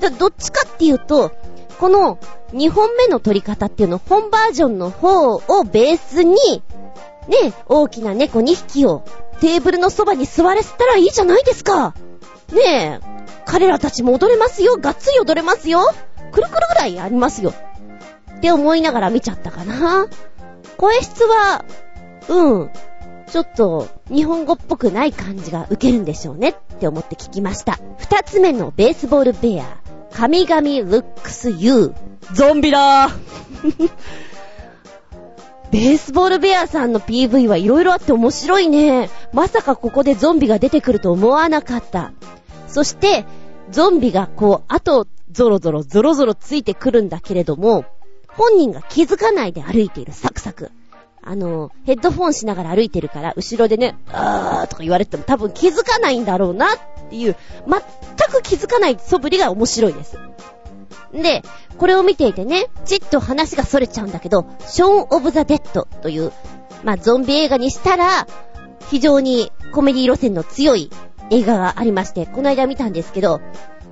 た。どっちかっていうと、この2本目の撮り方っていうの、本バージョンの方をベースに、ね、大きな猫2匹をテーブルのそばに座らせたらいいじゃないですか。ねえ、彼らたちも踊れますよ。がっつり踊れますよ。くるくるぐらいありますよ。って思いながら見ちゃったかな。声質は、うん、ちょっと日本語っぽくない感じが受けるんでしょうねって思って聞きました。二つ目のベースボールベア。神々ルックス U。ゾンビだー ベースボールベアさんの PV はいろいろあって面白いね。まさかここでゾンビが出てくると思わなかった。そして、ゾンビがこう、あと、ゾロゾロ、ゾロゾロついてくるんだけれども、本人が気づかないで歩いているサクサク。あの、ヘッドフォンしながら歩いてるから、後ろでね、あーとか言われても多分気づかないんだろうなっていう、全く気づかない素振りが面白いです。で、これを見ていてね、ちっと話が逸れちゃうんだけど、ショーン・オブ・ザ・デッドという、まあ、ゾンビ映画にしたら、非常にコメディ路線の強い映画がありまして、この間見たんですけど、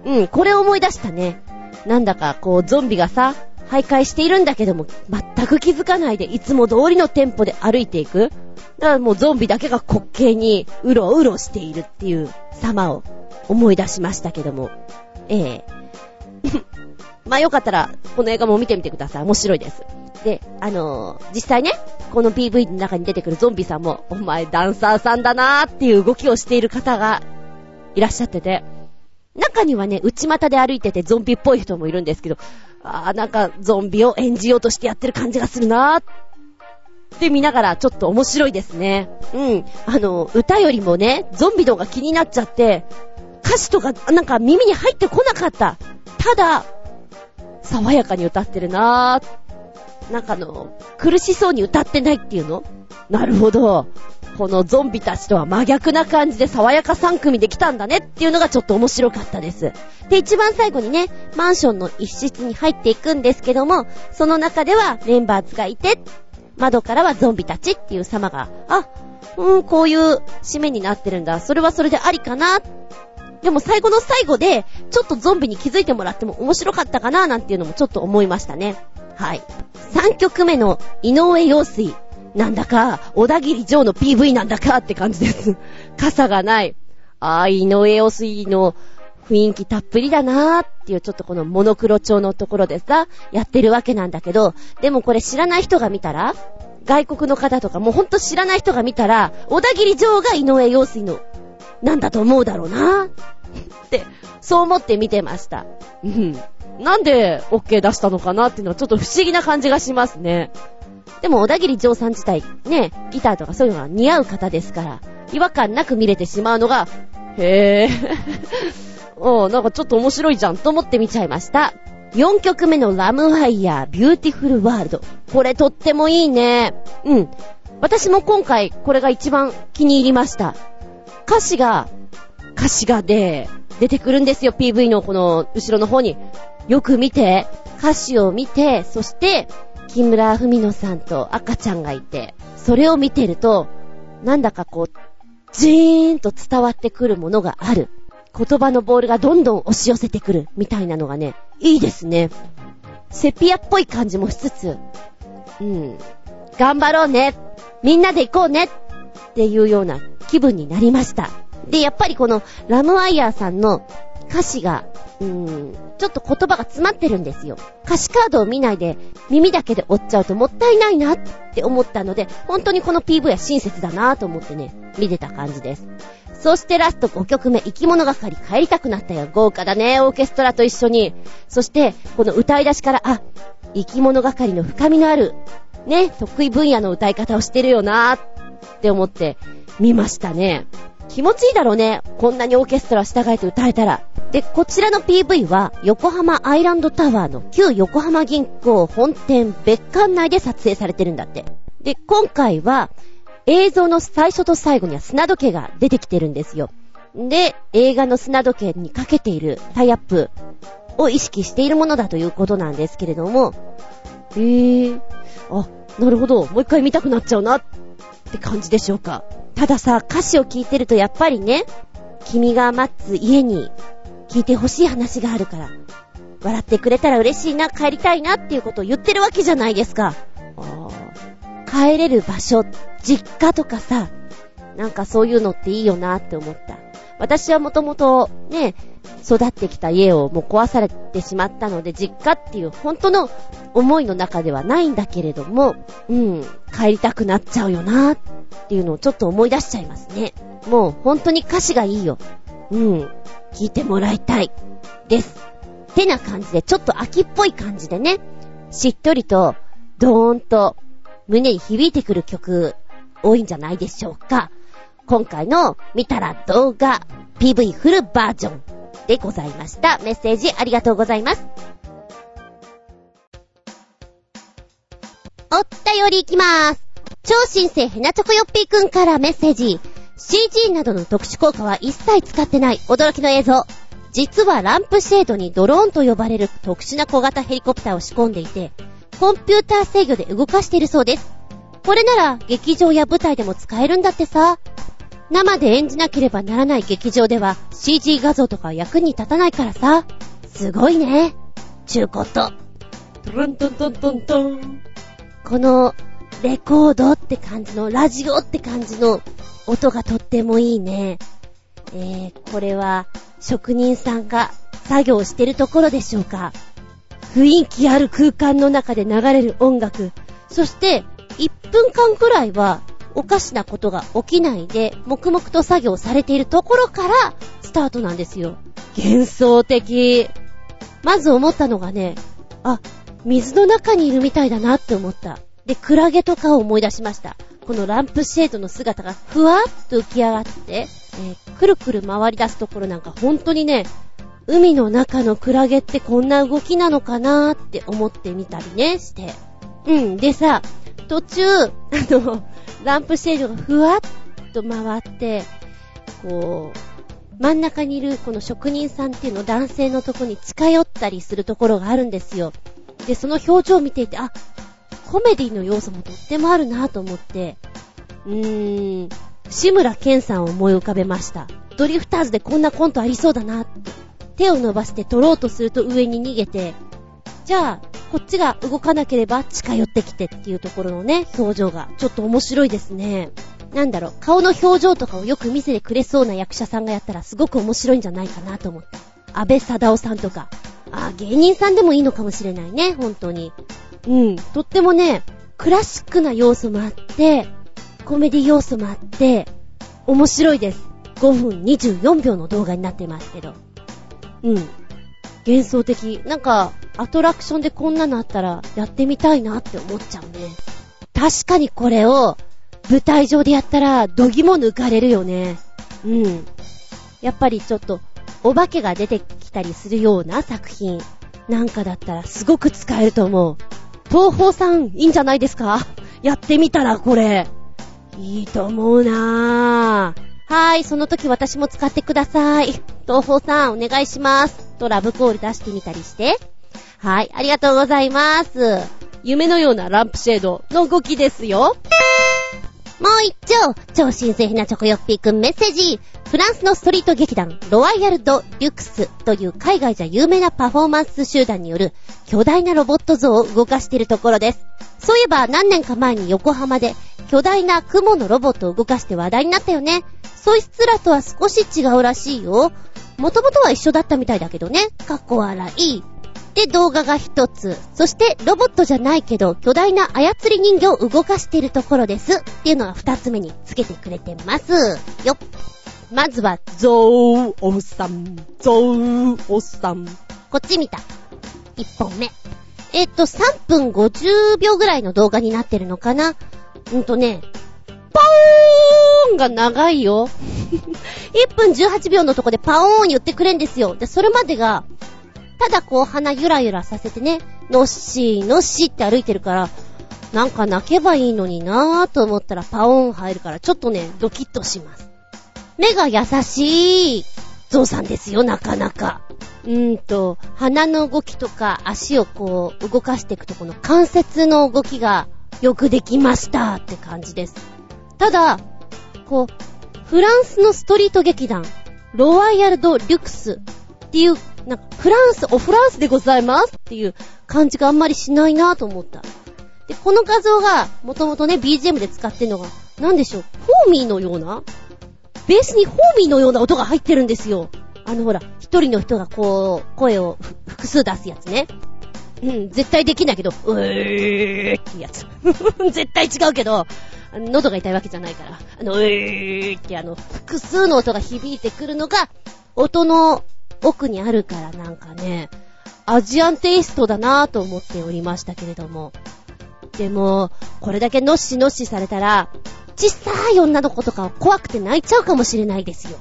うん、これを思い出したね。なんだかこう、ゾンビがさ、徘徊しているんだけども、全く気づかないでいつも通りのテンポで歩いていく。だからもうゾンビだけが滑稽にうろうろしているっていう様を思い出しましたけども。ええ まあよかったら、この映画も見てみてください。面白いです。で、あのー、実際ね、この PV の中に出てくるゾンビさんも、お前ダンサーさんだなーっていう動きをしている方がいらっしゃってて、中にはね、内股で歩いててゾンビっぽい人もいるんですけど、あーなんかゾンビを演じようとしてやってる感じがするなーって見ながらちょっと面白いですね。うん。あの、歌よりもね、ゾンビの方が気になっちゃって、歌詞とかなんか耳に入ってこなかった。ただ、爽やかに歌ってるなぁ。なんかあの、苦しそうに歌ってないっていうの？なるほど。このゾンビたちとは真逆な感じで爽やか3組できたんだねっていうのがちょっと面白かったです。で、一番最後にね、マンションの一室に入っていくんですけども、その中ではメンバーズがいて、窓からはゾンビたちっていう様が、あ、うん、こういう締めになってるんだ。それはそれでありかな。でも最後の最後で、ちょっとゾンビに気づいてもらっても面白かったかななんていうのもちょっと思いましたね。はい。3曲目の井上陽水。なんだか、小田切城の PV なんだかって感じです。傘がない。ああ、井上陽水の雰囲気たっぷりだなーっていうちょっとこのモノクロ調のところでさ、やってるわけなんだけど、でもこれ知らない人が見たら、外国の方とかもうほんと知らない人が見たら、小田切城が井上陽水の、なんだと思うだろうなーって、そう思って見てました。うん。なんで OK 出したのかなっていうのはちょっと不思議な感じがしますね。でも、小田切城さん自体、ね、ギターとかそういうのが似合う方ですから、違和感なく見れてしまうのが、へぇ ー。なんかちょっと面白いじゃんと思って見ちゃいました。4曲目のラムワイヤー、 Beautiful World。これとってもいいね。うん。私も今回、これが一番気に入りました。歌詞が、歌詞がで、出てくるんですよ、PV のこの後ろの方に。よく見て、歌詞を見て、そして、木村文乃さんと赤ちゃんがいて、それを見てると、なんだかこう、ジーンと伝わってくるものがある。言葉のボールがどんどん押し寄せてくる、みたいなのがね、いいですね。セピアっぽい感じもしつつ、うん、頑張ろうね、みんなで行こうね、っていうような気分になりました。で、やっぱりこのラムワイヤーさんの歌詞がうーん、ちょっと言葉が詰まってるんですよ。歌詞カードを見ないで耳だけで追っちゃうともったいないなって思ったので、本当にこの PV は親切だなと思ってね、見てた感じです。そしてラスト5曲目、生き物係帰りたくなったよ。豪華だね、オーケストラと一緒に。そして、この歌い出しから、あ、生き物係の深みのある、ね、得意分野の歌い方をしてるよなって思って見ましたね。気持ちいいだろうね。こんなにオーケストラ従えて歌えたら。で、こちらの PV は、横浜アイランドタワーの旧横浜銀行本店別館内で撮影されてるんだって。で、今回は、映像の最初と最後には砂時計が出てきてるんですよ。で、映画の砂時計にかけているタイアップを意識しているものだということなんですけれども、へー、あ、なるほど、もう一回見たくなっちゃうなって感じでしょうか。たださ、歌詞を聞いてるとやっぱりね、君が待つ家に聞いてほしい話があるから、笑ってくれたら嬉しいな、帰りたいなっていうことを言ってるわけじゃないですか。帰れる場所、実家とかさ、なんかそういうのっていいよなって思った。私はもともとね、育ってきた家をもう壊されてしまったので、実家っていう本当の思いの中ではないんだけれども、うん、帰りたくなっちゃうよなっていうのをちょっと思い出しちゃいますね。もう本当に歌詞がいいよ。うん。聞いてもらいたい。です。てな感じで、ちょっと秋っぽい感じでね、しっとりと、ドーンと、胸に響いてくる曲、多いんじゃないでしょうか。今回の、見たら動画、PV フルバージョンでございました。メッセージありがとうございます。おったより行きまーす。超新星ヘナチョコヨッピーくんからメッセージ。CG などの特殊効果は一切使ってない驚きの映像。実はランプシェードにドローンと呼ばれる特殊な小型ヘリコプターを仕込んでいて、コンピューター制御で動かしているそうです。これなら劇場や舞台でも使えるんだってさ。生で演じなければならない劇場では CG 画像とか役に立たないからさ。すごいね。ちゅうこと。トントントントントン。このレコードって感じの、ラジオって感じの音がとってもいいね。えー、これは職人さんが作業してるところでしょうか。雰囲気ある空間の中で流れる音楽。そして、1分間くらいはおかしなことが起きないで、黙々と作業されているところからスタートなんですよ。幻想的。まず思ったのがね、あ、水の中にいるみたいだなって思った。で、クラゲとかを思い出しました。このランプシェードの姿がふわっと浮き上がって、えー、くるくる回り出すところなんか本当にね、海の中のクラゲってこんな動きなのかなーって思ってみたりね、して。うん。でさ、途中、あの、ランプシェードがふわっと回って、こう、真ん中にいるこの職人さんっていうの男性のとこに近寄ったりするところがあるんですよ。で、その表情を見ていて、あ、コメディの要素もとってもあるなと思って、うーん、志村けんさんを思い浮かべました。ドリフターズでこんなコントありそうだなって。手を伸ばして取ろうとすると上に逃げて、じゃあ、こっちが動かなければ近寄ってきてっていうところのね、表情がちょっと面白いですね。なんだろう、顔の表情とかをよく見せてくれそうな役者さんがやったらすごく面白いんじゃないかなと思って。安倍貞夫さんとか。あ、芸人さんでもいいのかもしれないね、本当に。うん、とってもね、クラシックな要素もあって、コメディ要素もあって、面白いです。5分24秒の動画になってますけど。うん。幻想的。なんか、アトラクションでこんなのあったら、やってみたいなって思っちゃうね。確かにこれを、舞台上でやったら、度肝抜かれるよね。うん。やっぱりちょっと、お化けが出てきたりするような作品なんかだったらすごく使えると思う。東宝さん、いいんじゃないですか？やってみたらこれ。いいと思うなぁ。はーい、その時私も使ってください。東宝さん、お願いします。とラブコール出してみたりして。はい、ありがとうございます。夢のようなランプシェードの動きですよ。もう一丁、超新鮮なチョコヨッピーくんメッセージ。フランスのストリート劇団、ロワイヤルド・リュクスという海外じゃ有名なパフォーマンス集団による巨大なロボット像を動かしているところです。そういえば何年か前に横浜で巨大な雲のロボットを動かして話題になったよね。そいつらとは少し違うらしいよ。もともとは一緒だったみたいだけどね。かっこ笑い。で、動画が一つ。そして、ロボットじゃないけど、巨大な操り人形を動かしているところです。っていうのが二つ目につけてくれてます。よっ。まずは、ゾーおさん。ゾーおさん。こっち見た。一本目。えっと、3分50秒ぐらいの動画になってるのかなうんとね、パオーンが長いよ。1分18秒のとこでパオーン言ってくれんですよ。で、それまでが、ただこう鼻ゆらゆらさせてね、のっしーのっしーって歩いてるから、なんか泣けばいいのになぁと思ったらパオン入るからちょっとね、ドキッとします。目が優しいゾウさんですよ、なかなか。うーんと、鼻の動きとか足をこう動かしていくとこの関節の動きがよくできましたって感じです。ただ、こう、フランスのストリート劇団、ロワイヤルド・リュクスっていうなんか、フランス、おフランスでございますっていう感じがあんまりしないなと思った。で、この画像が、もともとね、BGM で使ってるのが、なんでしょう、ホーミーのような？ベースにホーミーのような音が入ってるんですよ。あのほら、一人の人がこう、声を複数出すやつね。うん、絶対できないけど、うーってやつ。絶対違うけど、喉が痛いわけじゃないから、あの、うーってあの、複数の音が響いてくるのが、音の奥にあるからなんかね、アジアンテイストだなぁと思っておりましたけれども。でも、これだけのっしのっしされたら、小さい女の子とか怖くて泣いちゃうかもしれないですよ。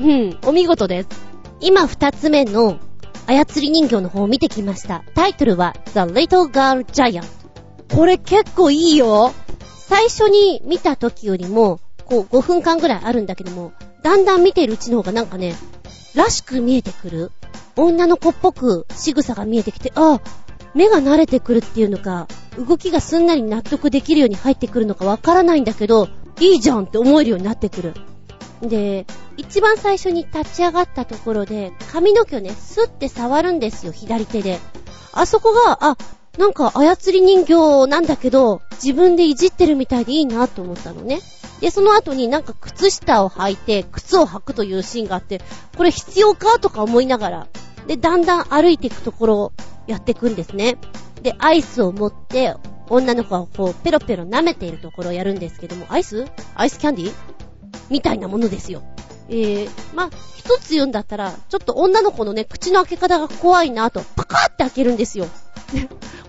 うん、お見事です。今二つ目の操り人形の方を見てきました。タイトルは The Little Girl Giant。これ結構いいよ。最初に見た時よりも、こう5分間ぐらいあるんだけども、だんだん見てるうちの方がなんかね、らしく見えてくる。女の子っぽく仕草が見えてきて、ああ、目が慣れてくるっていうのか、動きがすんなり納得できるように入ってくるのかわからないんだけど、いいじゃんって思えるようになってくる。で、一番最初に立ち上がったところで、髪の毛をね、スッて触るんですよ、左手で。あそこが、あ、なんか操り人形なんだけど、自分でいじってるみたいでいいなと思ったのね。で、その後になんか靴下を履いて、靴を履くというシーンがあって、これ必要かとか思いながら、で、だんだん歩いていくところをやっていくんですね。で、アイスを持って、女の子がこう、ペロペロ舐めているところをやるんですけども、アイス？アイスキャンディみたいなものですよ。えー、ま一つ言うんだったら、ちょっと女の子のね、口の開け方が怖いなと、パカーって開けるんですよ。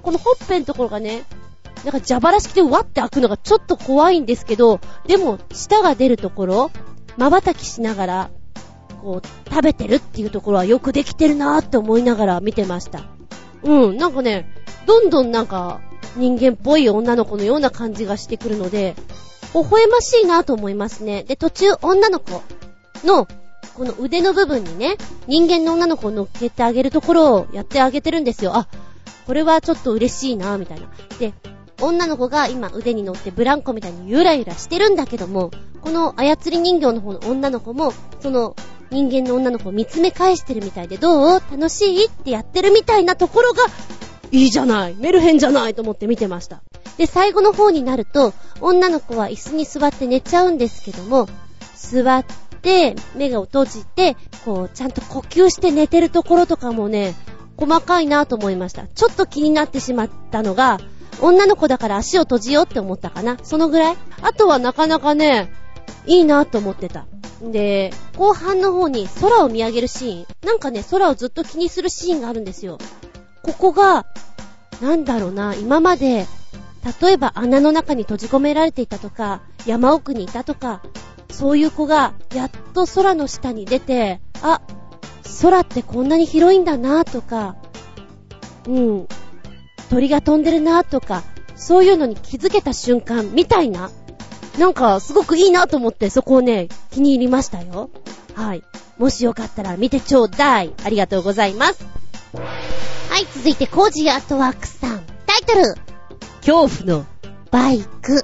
このほっぺのところがね、なんか蛇腹式でわって開くのがちょっと怖いんですけど、でも、舌が出るところ、瞬きしながら、こう、食べてるっていうところはよくできてるなーって思いながら見てました。うん、なんかね、どんどんなんか、人間っぽい女の子のような感じがしてくるので、微笑ましいなと思いますね。で、途中女の子の、この腕の部分にね、人間の女の子を乗っけてあげるところをやってあげてるんですよ。あ、これはちょっと嬉しいなみたいな。で、女の子が今腕に乗ってブランコみたいにゆらゆらしてるんだけども、この操り人形の方の女の子も、その人間の女の子を見つめ返してるみたいで、どう？楽しい？ってやってるみたいなところが、いいじゃない？メルヘンじゃない？と思って見てました。で、最後の方になると、女の子は椅子に座って寝ちゃうんですけども、座って、目を閉じて、こう、ちゃんと呼吸して寝てるところとかもね、細かいなと思いました。ちょっと気になってしまったのが、女の子だから足を閉じようって思ったかな。そのぐらいあとはなかなかね、いいなと思ってた。で、後半の方に空を見上げるシーン。なんかね、空をずっと気にするシーンがあるんですよ。ここが、なんだろうな、今まで、例えば穴の中に閉じ込められていたとか、山奥にいたとか、そういう子が、やっと空の下に出て、あ、空ってこんなに広いんだなとか、うん、鳥が飛んでるなとか、そういうのに気づけた瞬間みたいな、なんかすごくいいなと思ってそこをね、気に入りましたよ。はい。もしよかったら見てちょうだい。ありがとうございます。はい、続いてコージーアートワークさん。タイトル恐怖のバイク。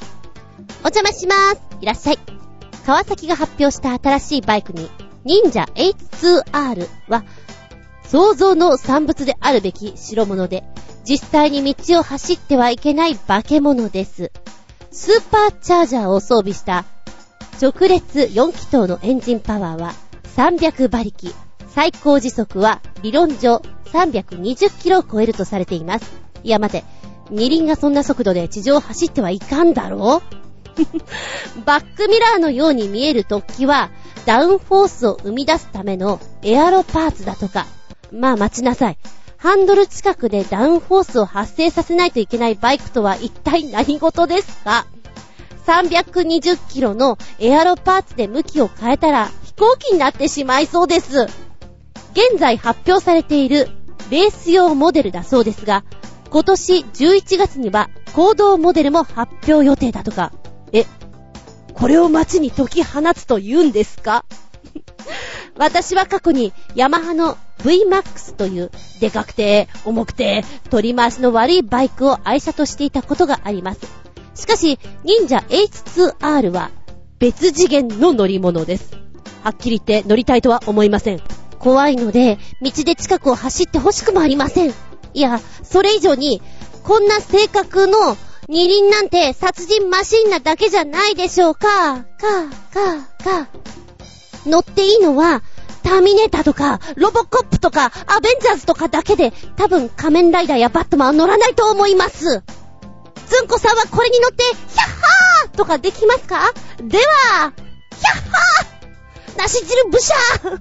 お邪魔します。いらっしゃい。川崎が発表した新しいバイクに、忍者 H2R は、想像の産物であるべき代物で、実際に道を走ってはいけない化け物です。スーパーチャージャーを装備した直列4気筒のエンジンパワーは300馬力、最高時速は理論上320キロを超えるとされています。いや待て、二輪がそんな速度で地上を走ってはいかんだろう？バックミラーのように見える突起はダウンフォースを生み出すためのエアロパーツだとか。まあ待ちなさい。ハンドル近くでダウンフォースを発生させないといけないバイクとは一体何事ですか ?320 キロのエアロパーツで向きを変えたら飛行機になってしまいそうです。現在発表されているレース用モデルだそうですが、今年11月には行動モデルも発表予定だとか。え、これを街に解き放つと言うんですか？私は過去にヤマハの VMAX というでかくて重くて取り回しの悪いバイクを愛車としていたことがあります。しかし、忍者 H2R は別次元の乗り物です。はっきり言って乗りたいとは思いません。怖いので、道で近くを走ってほしくもありません。いや、それ以上に、こんな性格の二輪なんて殺人マシンなだけじゃないでしょうか。か、か、か。乗っていいのは、ターミネーターとか、ロボコップとか、アベンジャーズとかだけで、多分仮面ライダーやバットマンは乗らないと思います。ズンコさんはこれに乗って、ヒャッハーとかできますか？では、ヒャッハー梨汁ブシャー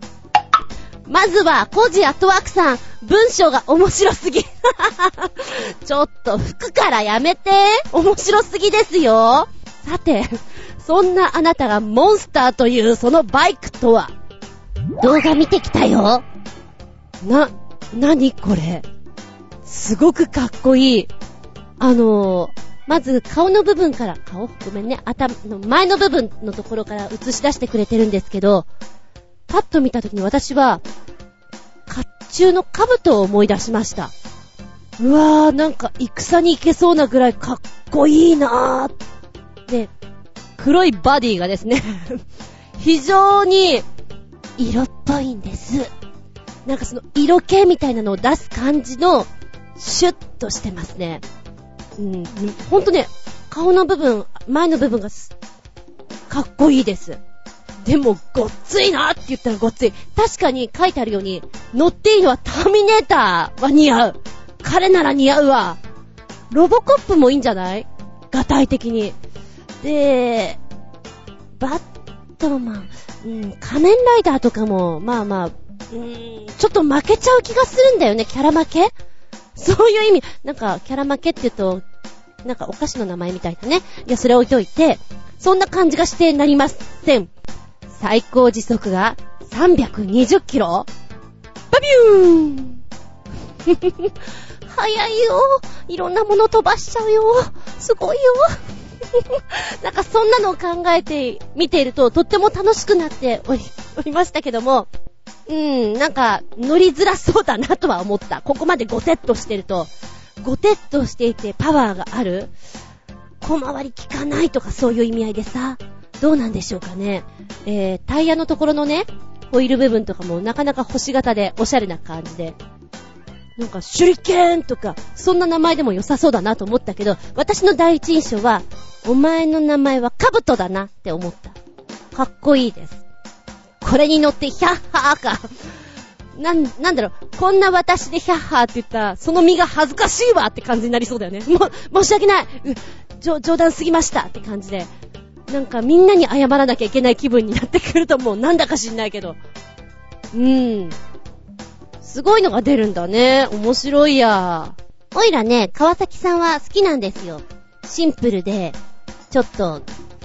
まずは、コジアトワークさん、文章が面白すぎ。ちょっと服からやめて。面白すぎですよ。さて、そんなあなたがモンスターというそのバイクとは？動画見てきたよ。な、なにこれ？すごくかっこいい。あのー、まず顔の部分から、顔？ごめんね、頭の前の部分のところから映し出してくれてるんですけど、パッと見た時に私は、甲冑の兜を思い出しました。うわー、なんか戦に行けそうなぐらいかっこいいなー。で、黒いバディがですね 非常に色っぽいんです。なんかその色気みたいなのを出す感じの、シュッとしてますね。うん、ほんとね、顔の部分、前の部分がかっこいいです。でも、ごっついなって言ったらごっつい。確かに書いてあるように、乗っていいのはターミネーターは似合う。彼なら似合うわ。ロボコップもいいんじゃない？具体的に。で、バットマン、うん、仮面ライダーとかも、まあまあ、うん、ちょっと負けちゃう気がするんだよね、キャラ負け？そういう意味、なんか、キャラ負けって言うと、なんかお菓子の名前みたいなね。いや、それ置いといて、そんな感じがしてなりません。最高時速が320キロバビューン 早いよ。いろんなもの飛ばしちゃうよ。すごいよ。なんかそんなのを考えて見ているととっても楽しくなっており、おりましたけども、うん、なんか乗りづらそうだなとは思った。ここまで5セットしてると、5テットしていてパワーがある小回り効かないとかそういう意味合いでさ、どうなんでしょうかね。えー、タイヤのところのね、ホイール部分とかもなかなか星型でおしゃれな感じで、なんか手裏剣とか、そんな名前でも良さそうだなと思ったけど、私の第一印象は、お前の名前はカブトだなって思った。かっこいいです。これに乗ってヒャッハーか。なん、なんだろう、こんな私でヒャッハーって言ったら、その身が恥ずかしいわって感じになりそうだよね。も、申し訳ない。冗談すぎましたって感じで。なんかみんなに謝らなきゃいけない気分になってくると思う。なんだか知んないけど。うーん。すごいのが出るんだね。面白いや。おいらね、川崎さんは好きなんですよ。シンプルで、ちょっと、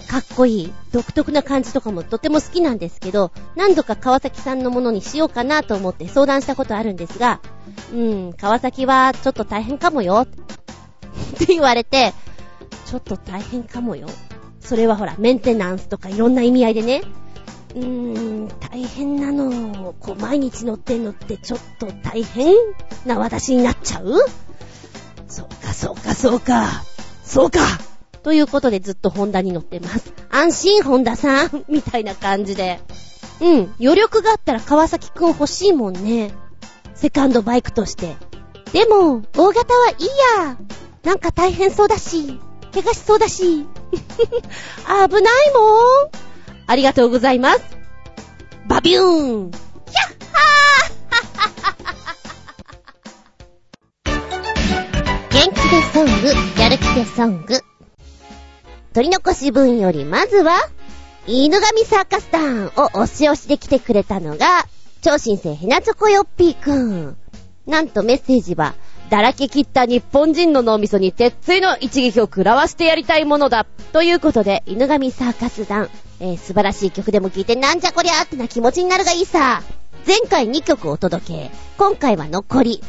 かっこいい、独特な感じとかもとても好きなんですけど、何度か川崎さんのものにしようかなと思って相談したことあるんですが、うん、川崎はちょっと大変かもよ。って言われて、ちょっと大変かもよ。それはほら、メンテナンスとかいろんな意味合いでね。うーん、大変なの、こう、毎日乗ってんのってちょっと大変な私になっちゃう？そうか、そうか、そうか。そうかということでずっとホンダに乗ってます。安心ホンダさん みたいな感じで。うん、余力があったら川崎くん欲しいもんね。セカンドバイクとして。でも、大型はいいや。なんか大変そうだし。怪我しそうだし。危ないもん。ありがとうございます。バビューンひゃっはー 元気でソング、やる気でソング。取り残し分よりまずは、犬神サーカス団を押し押しで来てくれたのが、超新星ヘナチョコヨッピーくん。なんとメッセージは、だらけ切った日本人の脳みそに鉄槌の一撃を食らわしてやりたいものだ。ということで、犬神サーカス団、えー、素晴らしい曲でも聴いてなんじゃこりゃーってな気持ちになるがいいさ。前回2曲お届け、今回は残り。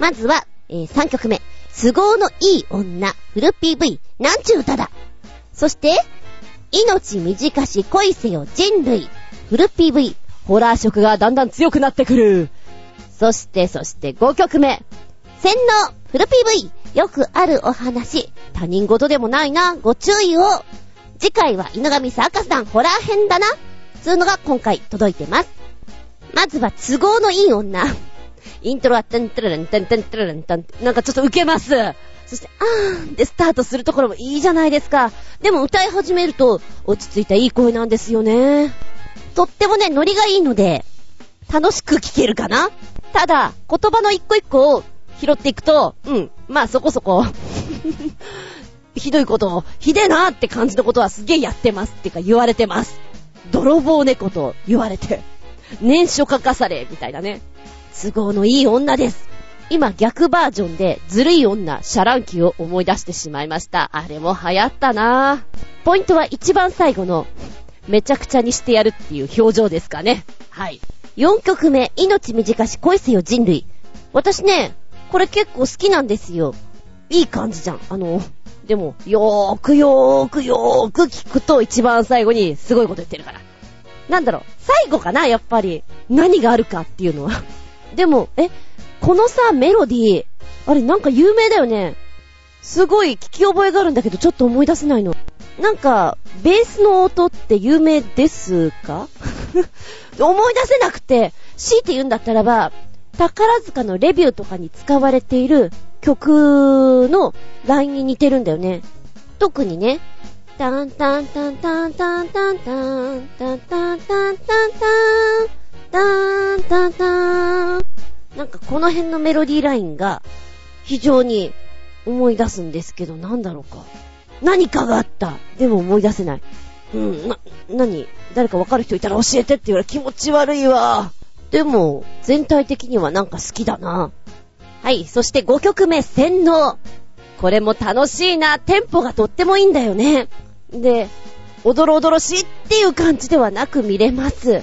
まずは、えー、3曲目。都合のいい女、フル PV、なんちゅう歌だ。そして、命短し恋せよ人類、フル PV、ホラー色がだんだん強くなってくる。そして、そして5曲目。洗脳フル PV よくあるお話。他人事でもないな、ご注意を。次回は犬神サーカス団ホラー編だな。つうのが今回届いてます。まずは都合のいい女。イントロは、タンタラランタンタンタラランタンなんかちょっと受けます。そして、あーんでスタートするところもいいじゃないですか。でも歌い始めると、落ち着いたいい声なんですよね。とってもね、ノリがいいので、楽しく聴けるかなただ、言葉の一個一個を拾っていくと、うん、まあそこそこ ひどいことを、ひでえなって感じのことはすげえやってますってか言われてます。泥棒猫と言われて、年書書かされ、みたいなね。都合のいい女です。今逆バージョンでずるい女、シャランキを思い出してしまいました。あれも流行ったなぁ。ポイントは一番最後の、めちゃくちゃにしてやるっていう表情ですかね。はい。4曲目、命短し恋せよ人類。私ね、これ結構好きなんですよ。いい感じじゃん。あの、でも、よーくよーくよーく聞くと一番最後にすごいこと言ってるから。なんだろう、最後かな、やっぱり。何があるかっていうのは。でも、え、このさ、メロディー、あれなんか有名だよね。すごい聞き覚えがあるんだけど、ちょっと思い出せないの。なんか、ベースの音って有名ですか？思い出せなくて、強いて言うんだったらば、宝塚のレビューとかに使われている曲のラインに似てるんだよね。特にね、タンタンタンタンタンタンタンタンタンタンタンタンタンタンタンなんかこの辺のメロディーラインが非常に思い出すんですけど、なんだろうか。何かがあった。でも思い出せない。うん、な、なに誰かわかる人いたら教えてって言われ気持ち悪いわ。でも、全体的にはなんか好きだな。はい、そして5曲目、洗脳。これも楽しいな。テンポがとってもいいんだよね。で、おどろおどろしいっていう感じではなく見れます。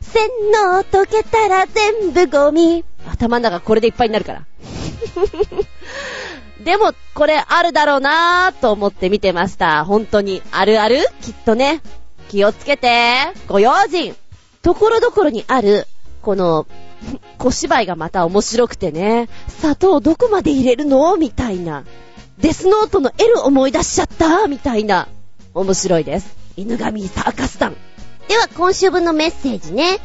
洗脳溶けたら全部ゴミ。頭の中これでいっぱいになるから。でも、これあるだろうなぁと思って見てました。本当に。あるある？きっとね。気をつけて。ご用心。ところどころにある、この、小芝居がまた面白くてね。砂糖どこまで入れるの？みたいな。デスノートの L 思い出しちゃった？みたいな。面白いです。犬神サーカス団。では、今週分のメッセージね。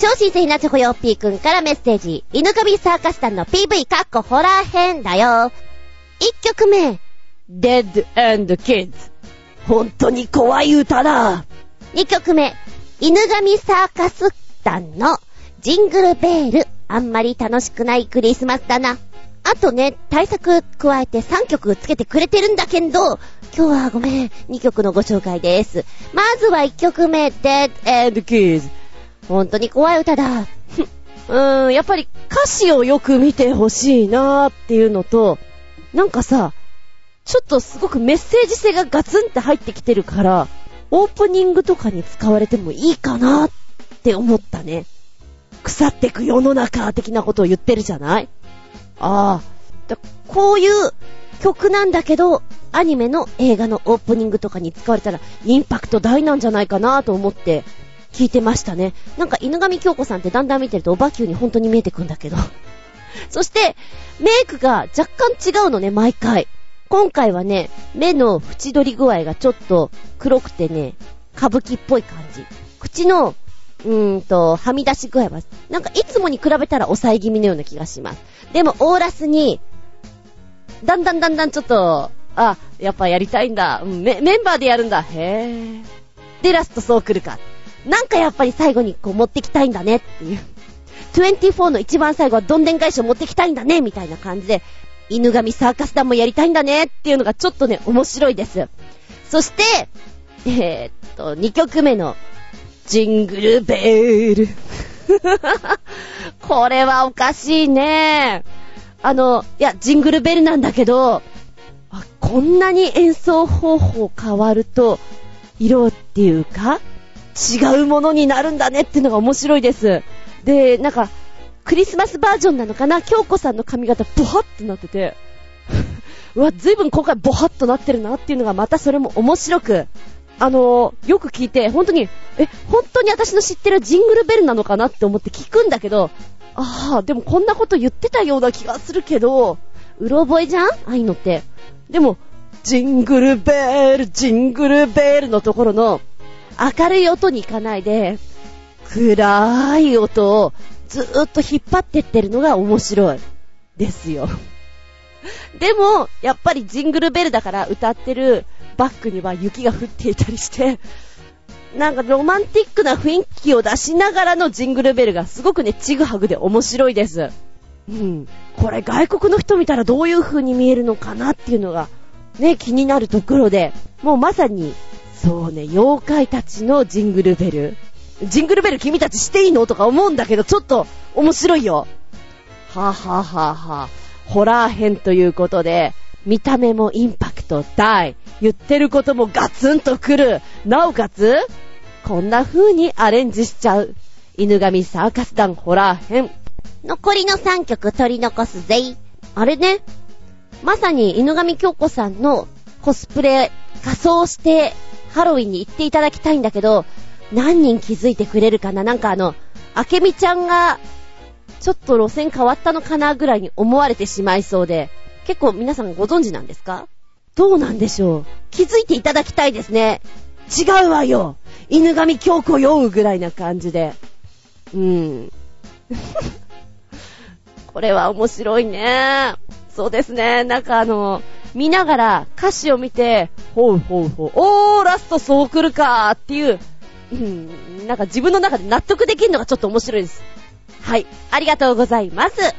超新鮮なチョコヨッピーくんからメッセージ。犬神サーカス団の PV カッコホラー編だよ。1曲目。Dead and Kids。本当に怖い歌だ。2曲目。犬神サーカス団のジングルベール。あんまり楽しくないクリスマスだな。あとね、対策加えて3曲つけてくれてるんだけど、今日はごめん、2曲のご紹介です。まずは1曲目、Dead and Kids。本当に怖い歌だ。うーん、やっぱり歌詞をよく見てほしいなーっていうのと、なんかさ、ちょっとすごくメッセージ性がガツンって入ってきてるから、オープニングとかに使われてもいいかなって思ったね。腐ってく世の中的なことを言ってるじゃない？ああ。こういう曲なんだけど、アニメの映画のオープニングとかに使われたらインパクト大なんじゃないかなと思って聞いてましたね。なんか犬神京子さんってだんだん見てるとおばきゅうに本当に見えてくんだけど。そして、メイクが若干違うのね、毎回。今回はね、目の縁取り具合がちょっと黒くてね、歌舞伎っぽい感じ。口の、うーんと、はみ出し具合は、なんかいつもに比べたら抑え気味のような気がします。でも、オーラスに、だんだんだんだんちょっと、あ、やっぱやりたいんだ。メメンバーでやるんだ。へぇー。で、ラストそう来るか。なんかやっぱり最後にこう持ってきたいんだねっていう。24の一番最後はどんでん返しを持ってきたいんだねみたいな感じで、犬神サーカス団もやりたいんだねっていうのがちょっとね、面白いです。そして、えー、っと、2曲目の、ジングルベール。これはおかしいね。あの、いや、ジングルベルなんだけど、こんなに演奏方法変わると、色っていうか、違うものになるんだねっていうのが面白いです。で、なんか、クリスマスバージョンなのかな？京子さんの髪型ボハッとなってて、うわ、ずいぶん今回ボハッとなってるなっていうのがまたそれも面白く、あのー、よく聞いて、本当に、え、本当に私の知ってるジングルベルなのかなって思って聞くんだけど、ああ、でもこんなこと言ってたような気がするけど、うろ覚えじゃん？ああいうのって。でも、ジングルベール、ジングルベールのところの、明るい音に行かないで、暗い音をずーっと引っ張ってってるのが面白い。ですよ。でも、やっぱりジングルベルだから歌ってるバックには雪が降っていたりして、なんかロマンティックな雰囲気を出しながらのジングルベルがすごくね、ちぐはぐで面白いです。うん。これ外国の人見たらどういう風に見えるのかなっていうのが、ね、気になるところで、もうまさに、そうね、妖怪たちのジングルベル。ジングルベル君たちしていいの？とか思うんだけど、ちょっと面白いよ。はぁ、はぁはぁはぁ。ホラー編ということで、見た目もインパクト大。言ってることもガツンとくる。なおかつ、こんな風にアレンジしちゃう。犬神サーカス団ホラー編。残りの3曲取り残すぜい。あれね。まさに犬神京子さんのコスプレ仮装してハロウィンに行っていただきたいんだけど、何人気づいてくれるかな？なんかあの、あけみちゃんが、ちょっと路線変わったのかなぐらいに思われてしまいそうで、結構皆さんご存知なんですか？どうなんでしょう？気づいていただきたいですね。違うわよ犬神京子酔うぐらいな感じで。うん。これは面白いね。そうですね。なんかあの、見ながら歌詞を見て、ほうほうほう、おー、ラストそう来るかーっていううん、なんか自分の中で納得できるのがちょっと面白いです。はい。ありがとうございます。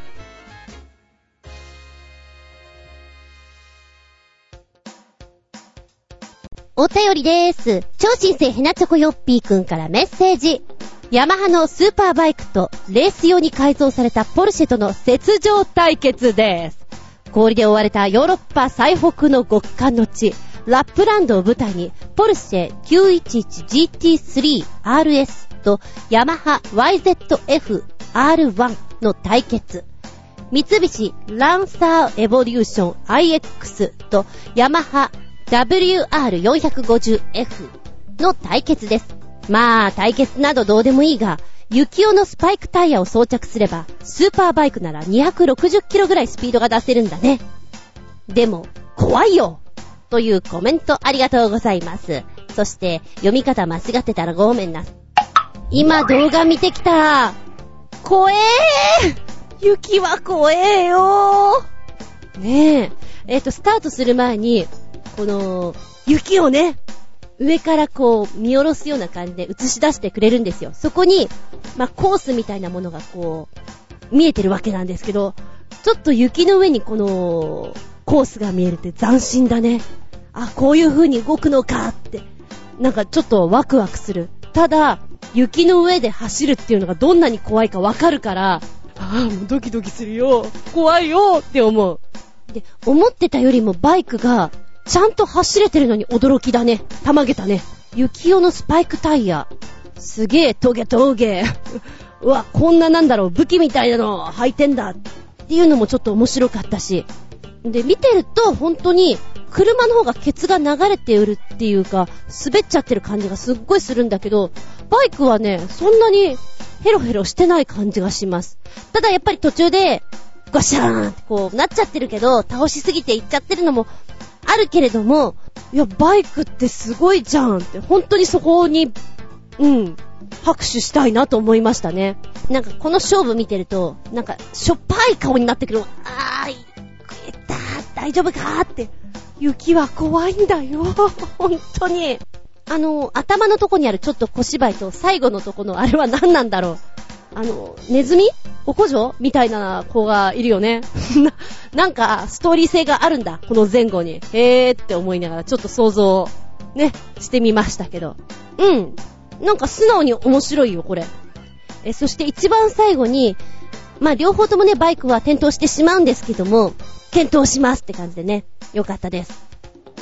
お便りでーす。超新星ヘナチョコヨッピーくんからメッセージ。ヤマハのスーパーバイクとレース用に改造されたポルシェとの雪上対決です。氷で覆われたヨーロッパ最北の極寒の地、ラップランドを舞台に、ポルシェ 911GT3RS とヤマハ YZF-R1 の対決。三菱ランサーエボリューション IX とヤマハ WR450F の対決です。まあ、対決などどうでもいいが、雪用のスパイクタイヤを装着すれば、スーパーバイクなら260キロぐらいスピードが出せるんだね。でも、怖いよというコメントありがとうございます。そして、読み方間違ってたらごめんな。今動画見てきた。怖えー雪は怖えよねえ。えっ、と、スタートする前に、この、雪をね、上からこう、見下ろすような感じで映し出してくれるんですよ。そこに、まあ、コースみたいなものがこう、見えてるわけなんですけど、ちょっと雪の上にこの、コースが見えるって斬新だね。あ、こういう風に動くのかって。なんかちょっとワクワクする。ただ、雪の上で走るっていうのがどんなに怖いかわかるから、ああ、もうドキドキするよ。怖いよって思う。で、思ってたよりもバイクがちゃんと走れてるのに驚きだね。たまげたね。雪用のスパイクタイヤ。すげえトゲトゲ。うわ、こんななんだろう、武器みたいなの履いてんだ。っていうのもちょっと面白かったし。で、見てると本当に車の方がケツが流れてるっていうか、滑っちゃってる感じがすっごいするんだけど、バイクはね、そんなにヘロヘロしてない感じがします。ただやっぱり途中で、ゴシャーンってこうなっちゃってるけど、倒しすぎていっちゃってるのもあるけれども、いや、バイクってすごいじゃんって、本当にそこに、うん、拍手したいなと思いましたね。なんかこの勝負見てると、なんかしょっぱい顔になってくる。あー、えた大丈夫かーって。雪は怖いんだよ。本当に。あの、頭のとこにあるちょっと小芝居と最後のとこのあれは何なんだろう。あの、ネズミ？おこじょ？みたいな子がいるよね。な、んか、ストーリー性があるんだ。この前後に。へーって思いながら、ちょっと想像、ね、してみましたけど。うん。なんか素直に面白いよ、これ。え、そして一番最後に、まあ、両方ともね、バイクは転倒してしまうんですけども、検討しますって感じでね、よかったです。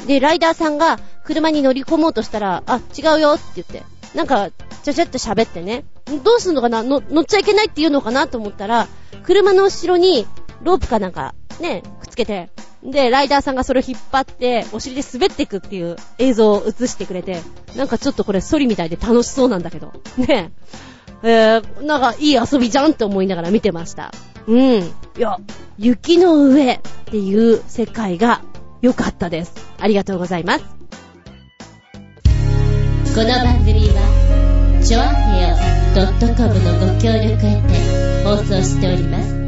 で、ライダーさんが車に乗り込もうとしたら、あ、違うよって言って、なんか、ちゃちゃっと喋ってね、どうすんのかな？乗っちゃいけないって言うのかなと思ったら、車の後ろにロープかなんかね、くっつけて、で、ライダーさんがそれを引っ張って、お尻で滑っていくっていう映像を映してくれて、なんかちょっとこれソリみたいで楽しそうなんだけど。ねえ。えー、なんかいい遊びじゃんって思いながら見てました。うん。いや、雪の上っていう世界が良かったです。ありがとうございます。この番組は、ちょあへよ .com のご協力へて放送しております。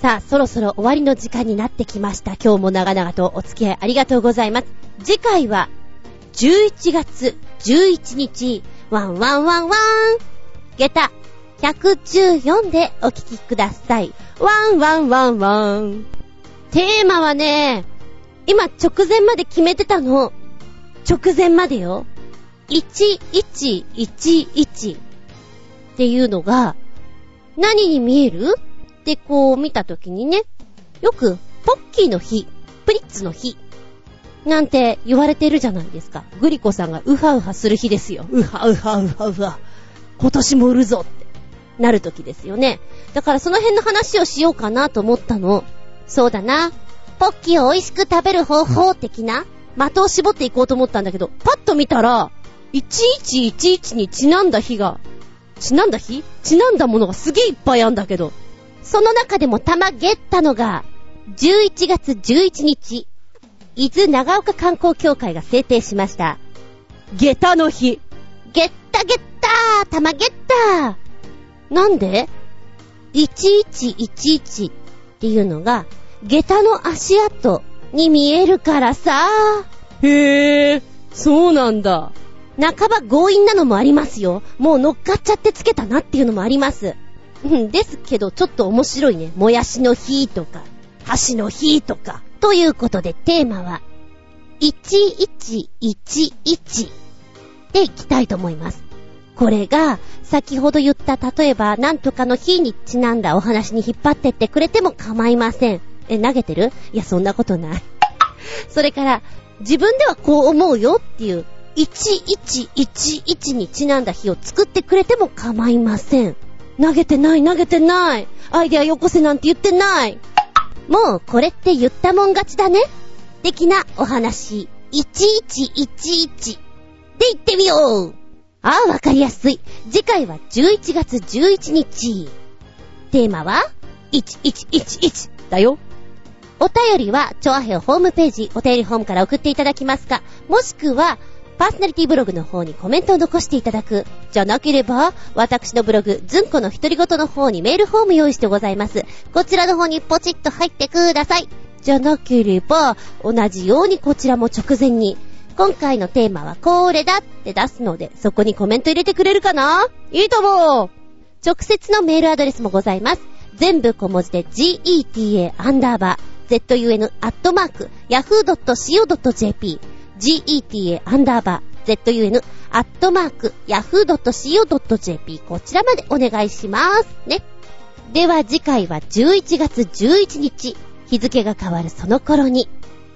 さあ、そろそろ終わりの時間になってきました。今日も長々とお付き合いありがとうございます。次回は、11月11日、ワンワンワンワン下駄114でお聞きください。ワンワンワンワン。テーマはね、今直前まで決めてたの。直前までよ。1111っていうのが、何に見える？ってこう見たときにね、よく、ポッキーの日、プリッツの日、なんて言われてるじゃないですか。グリコさんがウハウハする日ですよ。ウハウハウハウハ。今年も売るぞなる時ですよね。だからその辺の話をしようかなと思ったの。そうだな。ポッキーを美味しく食べる方法的な的を絞っていこうと思ったんだけど、パッと見たら、1111にちなんだ日が、ちなんだ日？ちなんだものがすげえいっぱいあんだけど。その中でも玉ゲッタのが、11月11日、伊豆長岡観光協会が制定しました。下駄の日。ゲッタゲッター玉ゲッターなんで ?1111 っていうのが、下駄の足跡に見えるからさ。へえ、そうなんだ。半ば強引なのもありますよ。もう乗っかっちゃってつけたなっていうのもあります。うん、ですけど、ちょっと面白いね。もやしの日とか、箸の日とか。ということでテーマは、1111でいきたいと思います。これが、先ほど言った例えば、なんとかの日にちなんだお話に引っ張ってってくれても構いません。え、投げてる？いや、そんなことない。それから、自分ではこう思うよっていう、1111にちなんだ日を作ってくれても構いません。投げてない投げてない。アイデアよこせなんて言ってない。もうこれって言ったもん勝ちだね。的なお話、1111で言ってみようああ、わかりやすい。次回は11月11日。テーマは、1111だよ。お便りは、チョアヘオホームページ、お便りホームから送っていただきますか、もしくは、パーソナリティブログの方にコメントを残していただく。じゃなければ、私のブログ、ずんこの独り言の方にメールフォーム用意してございます。こちらの方にポチッと入ってください。じゃなければ、同じようにこちらも直前に、今回のテーマはこれだって出すので、そこにコメント入れてくれるかな？いいと思う直接のメールアドレスもございます。全部小文字で geta アンダーバー zun@yahoo.co.jpgeta アンダーバー zun@yahoo.co.jp こちらまでお願いします。ね。では次回は11月11日、日付が変わるその頃に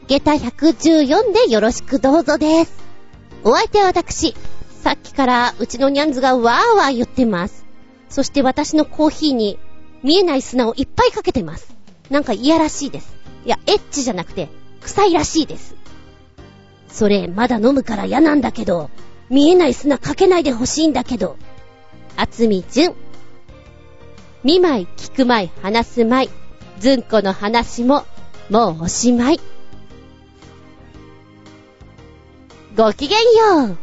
下駄114でよろしくどうぞです。お相手は私。さっきからうちのニャンズがわーわー言ってます。そして私のコーヒーに見えない砂をいっぱいかけてます。なんか嫌らしいです。いや、エッチじゃなくて、臭いらしいです。それ、まだ飲むから嫌なんだけど、見えない砂かけないでほしいんだけど。あつみじゅん。見舞い、聞く舞い、話す舞い。ずんこの話も、もうおしまい。ごきげんよう。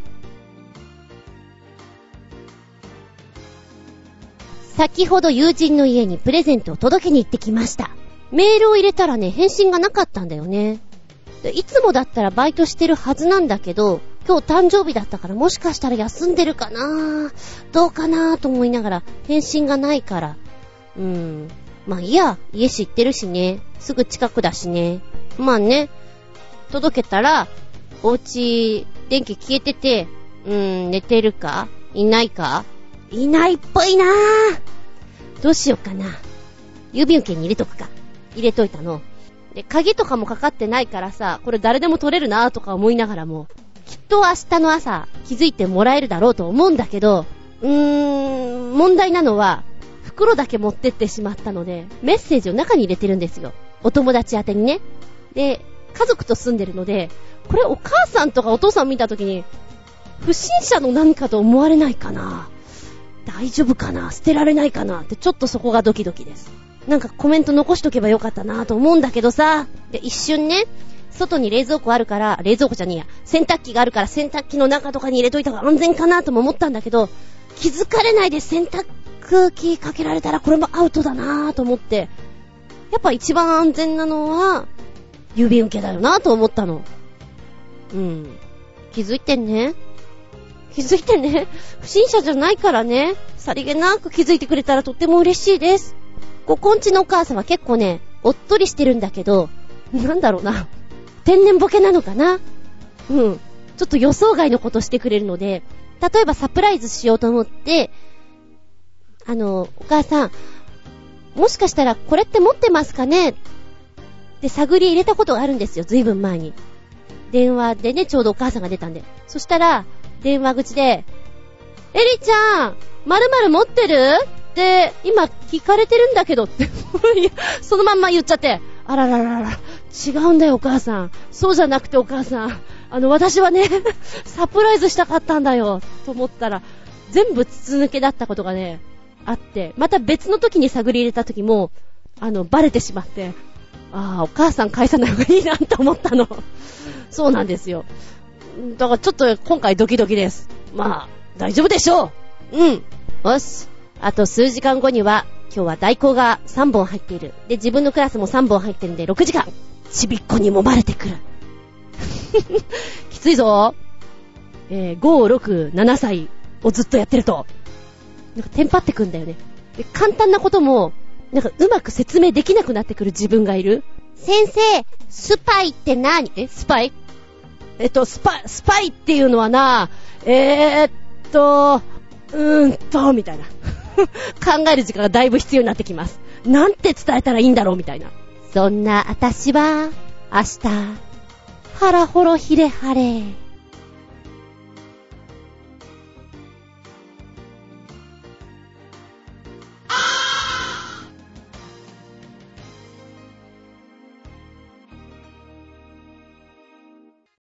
先ほど友人の家にプレゼントを届けに行ってきました。メールを入れたらね、返信がなかったんだよね。いつもだったらバイトしてるはずなんだけど、今日誕生日だったからもしかしたら休んでるかなどうかなと思いながら返信がないから。うーん。まあいいや、家知ってるしね。すぐ近くだしね。まあね、届けたら、お家、電気消えてて、うーん、寝てるか？いないか？いないっぽいなぁ。どうしようかな。郵便受けに入れとくか。入れといたの。で、鍵とかもかかってないからさ、これ誰でも取れるなぁとか思いながらも、きっと明日の朝気づいてもらえるだろうと思うんだけど、うーん、問題なのは、袋だけ持ってってしまったので、メッセージを中に入れてるんですよ。お友達宛てにね。で、家族と住んでるので、これお母さんとかお父さん見たときに、不審者の何かと思われないかな。大丈夫かな。捨てられないかな。ってちょっとそこがドキドキです。なんかコメント残しとけばよかったなと思うんだけどさ。で、一瞬ね、外に冷蔵庫あるから、冷蔵庫じゃねえや、洗濯機があるから洗濯機の中とかに入れといた方が安全かなとも思ったんだけど、気づかれないで洗濯機かけられたらこれもアウトだなと思って、やっぱ一番安全なのは、郵便受けだよなと思ったの。うん。気づいてね。気づいてね。不審者じゃないからね。さりげなく気づいてくれたらとっても嬉しいです。ここんちのお母さんは結構ね、おっとりしてるんだけど、なんだろうな。天然ボケなのかなうん。ちょっと予想外のことしてくれるので、例えばサプライズしようと思って、あの、お母さん、もしかしたらこれって持ってますかね？って探り入れたことがあるんですよ、ずいぶん前に。電話でね、ちょうどお母さんが出たんで。そしたら、電話口で、エリちゃん、〇〇持ってる？って今聞かれてるんだけどって、そのまんま言っちゃって、あらららら、違うんだよお母さん。そうじゃなくてお母さん。あの、私はね、サプライズしたかったんだよ、と思ったら、全部筒抜けだったことがね、あって、また別の時に探り入れた時も、あの、バレてしまって、ああ、お母さん返さない方がいいなって思ったの。そうなんですよ。だからちょっと今回ドキドキです。まあ、大丈夫でしょううん。よし。あと数時間後には、今日は代行が3本入っている。で、自分のクラスも3本入ってるんで6時間。ちびっこにもまれてくる。きついぞ。えー、5、6、7歳をずっとやってると、なんかテンパってくんだよね。で、簡単なことも、なんかうまく説明できなくなってくる自分がいる？先生、スパイって何？え、スパイ？えっと、スパイ、スパイっていうのはな、えー、っと、うーんと、みたいな。考える時間がだいぶ必要になってきます。なんて伝えたらいいんだろう、みたいな。そんな私は、明日、はらほろひれはれ。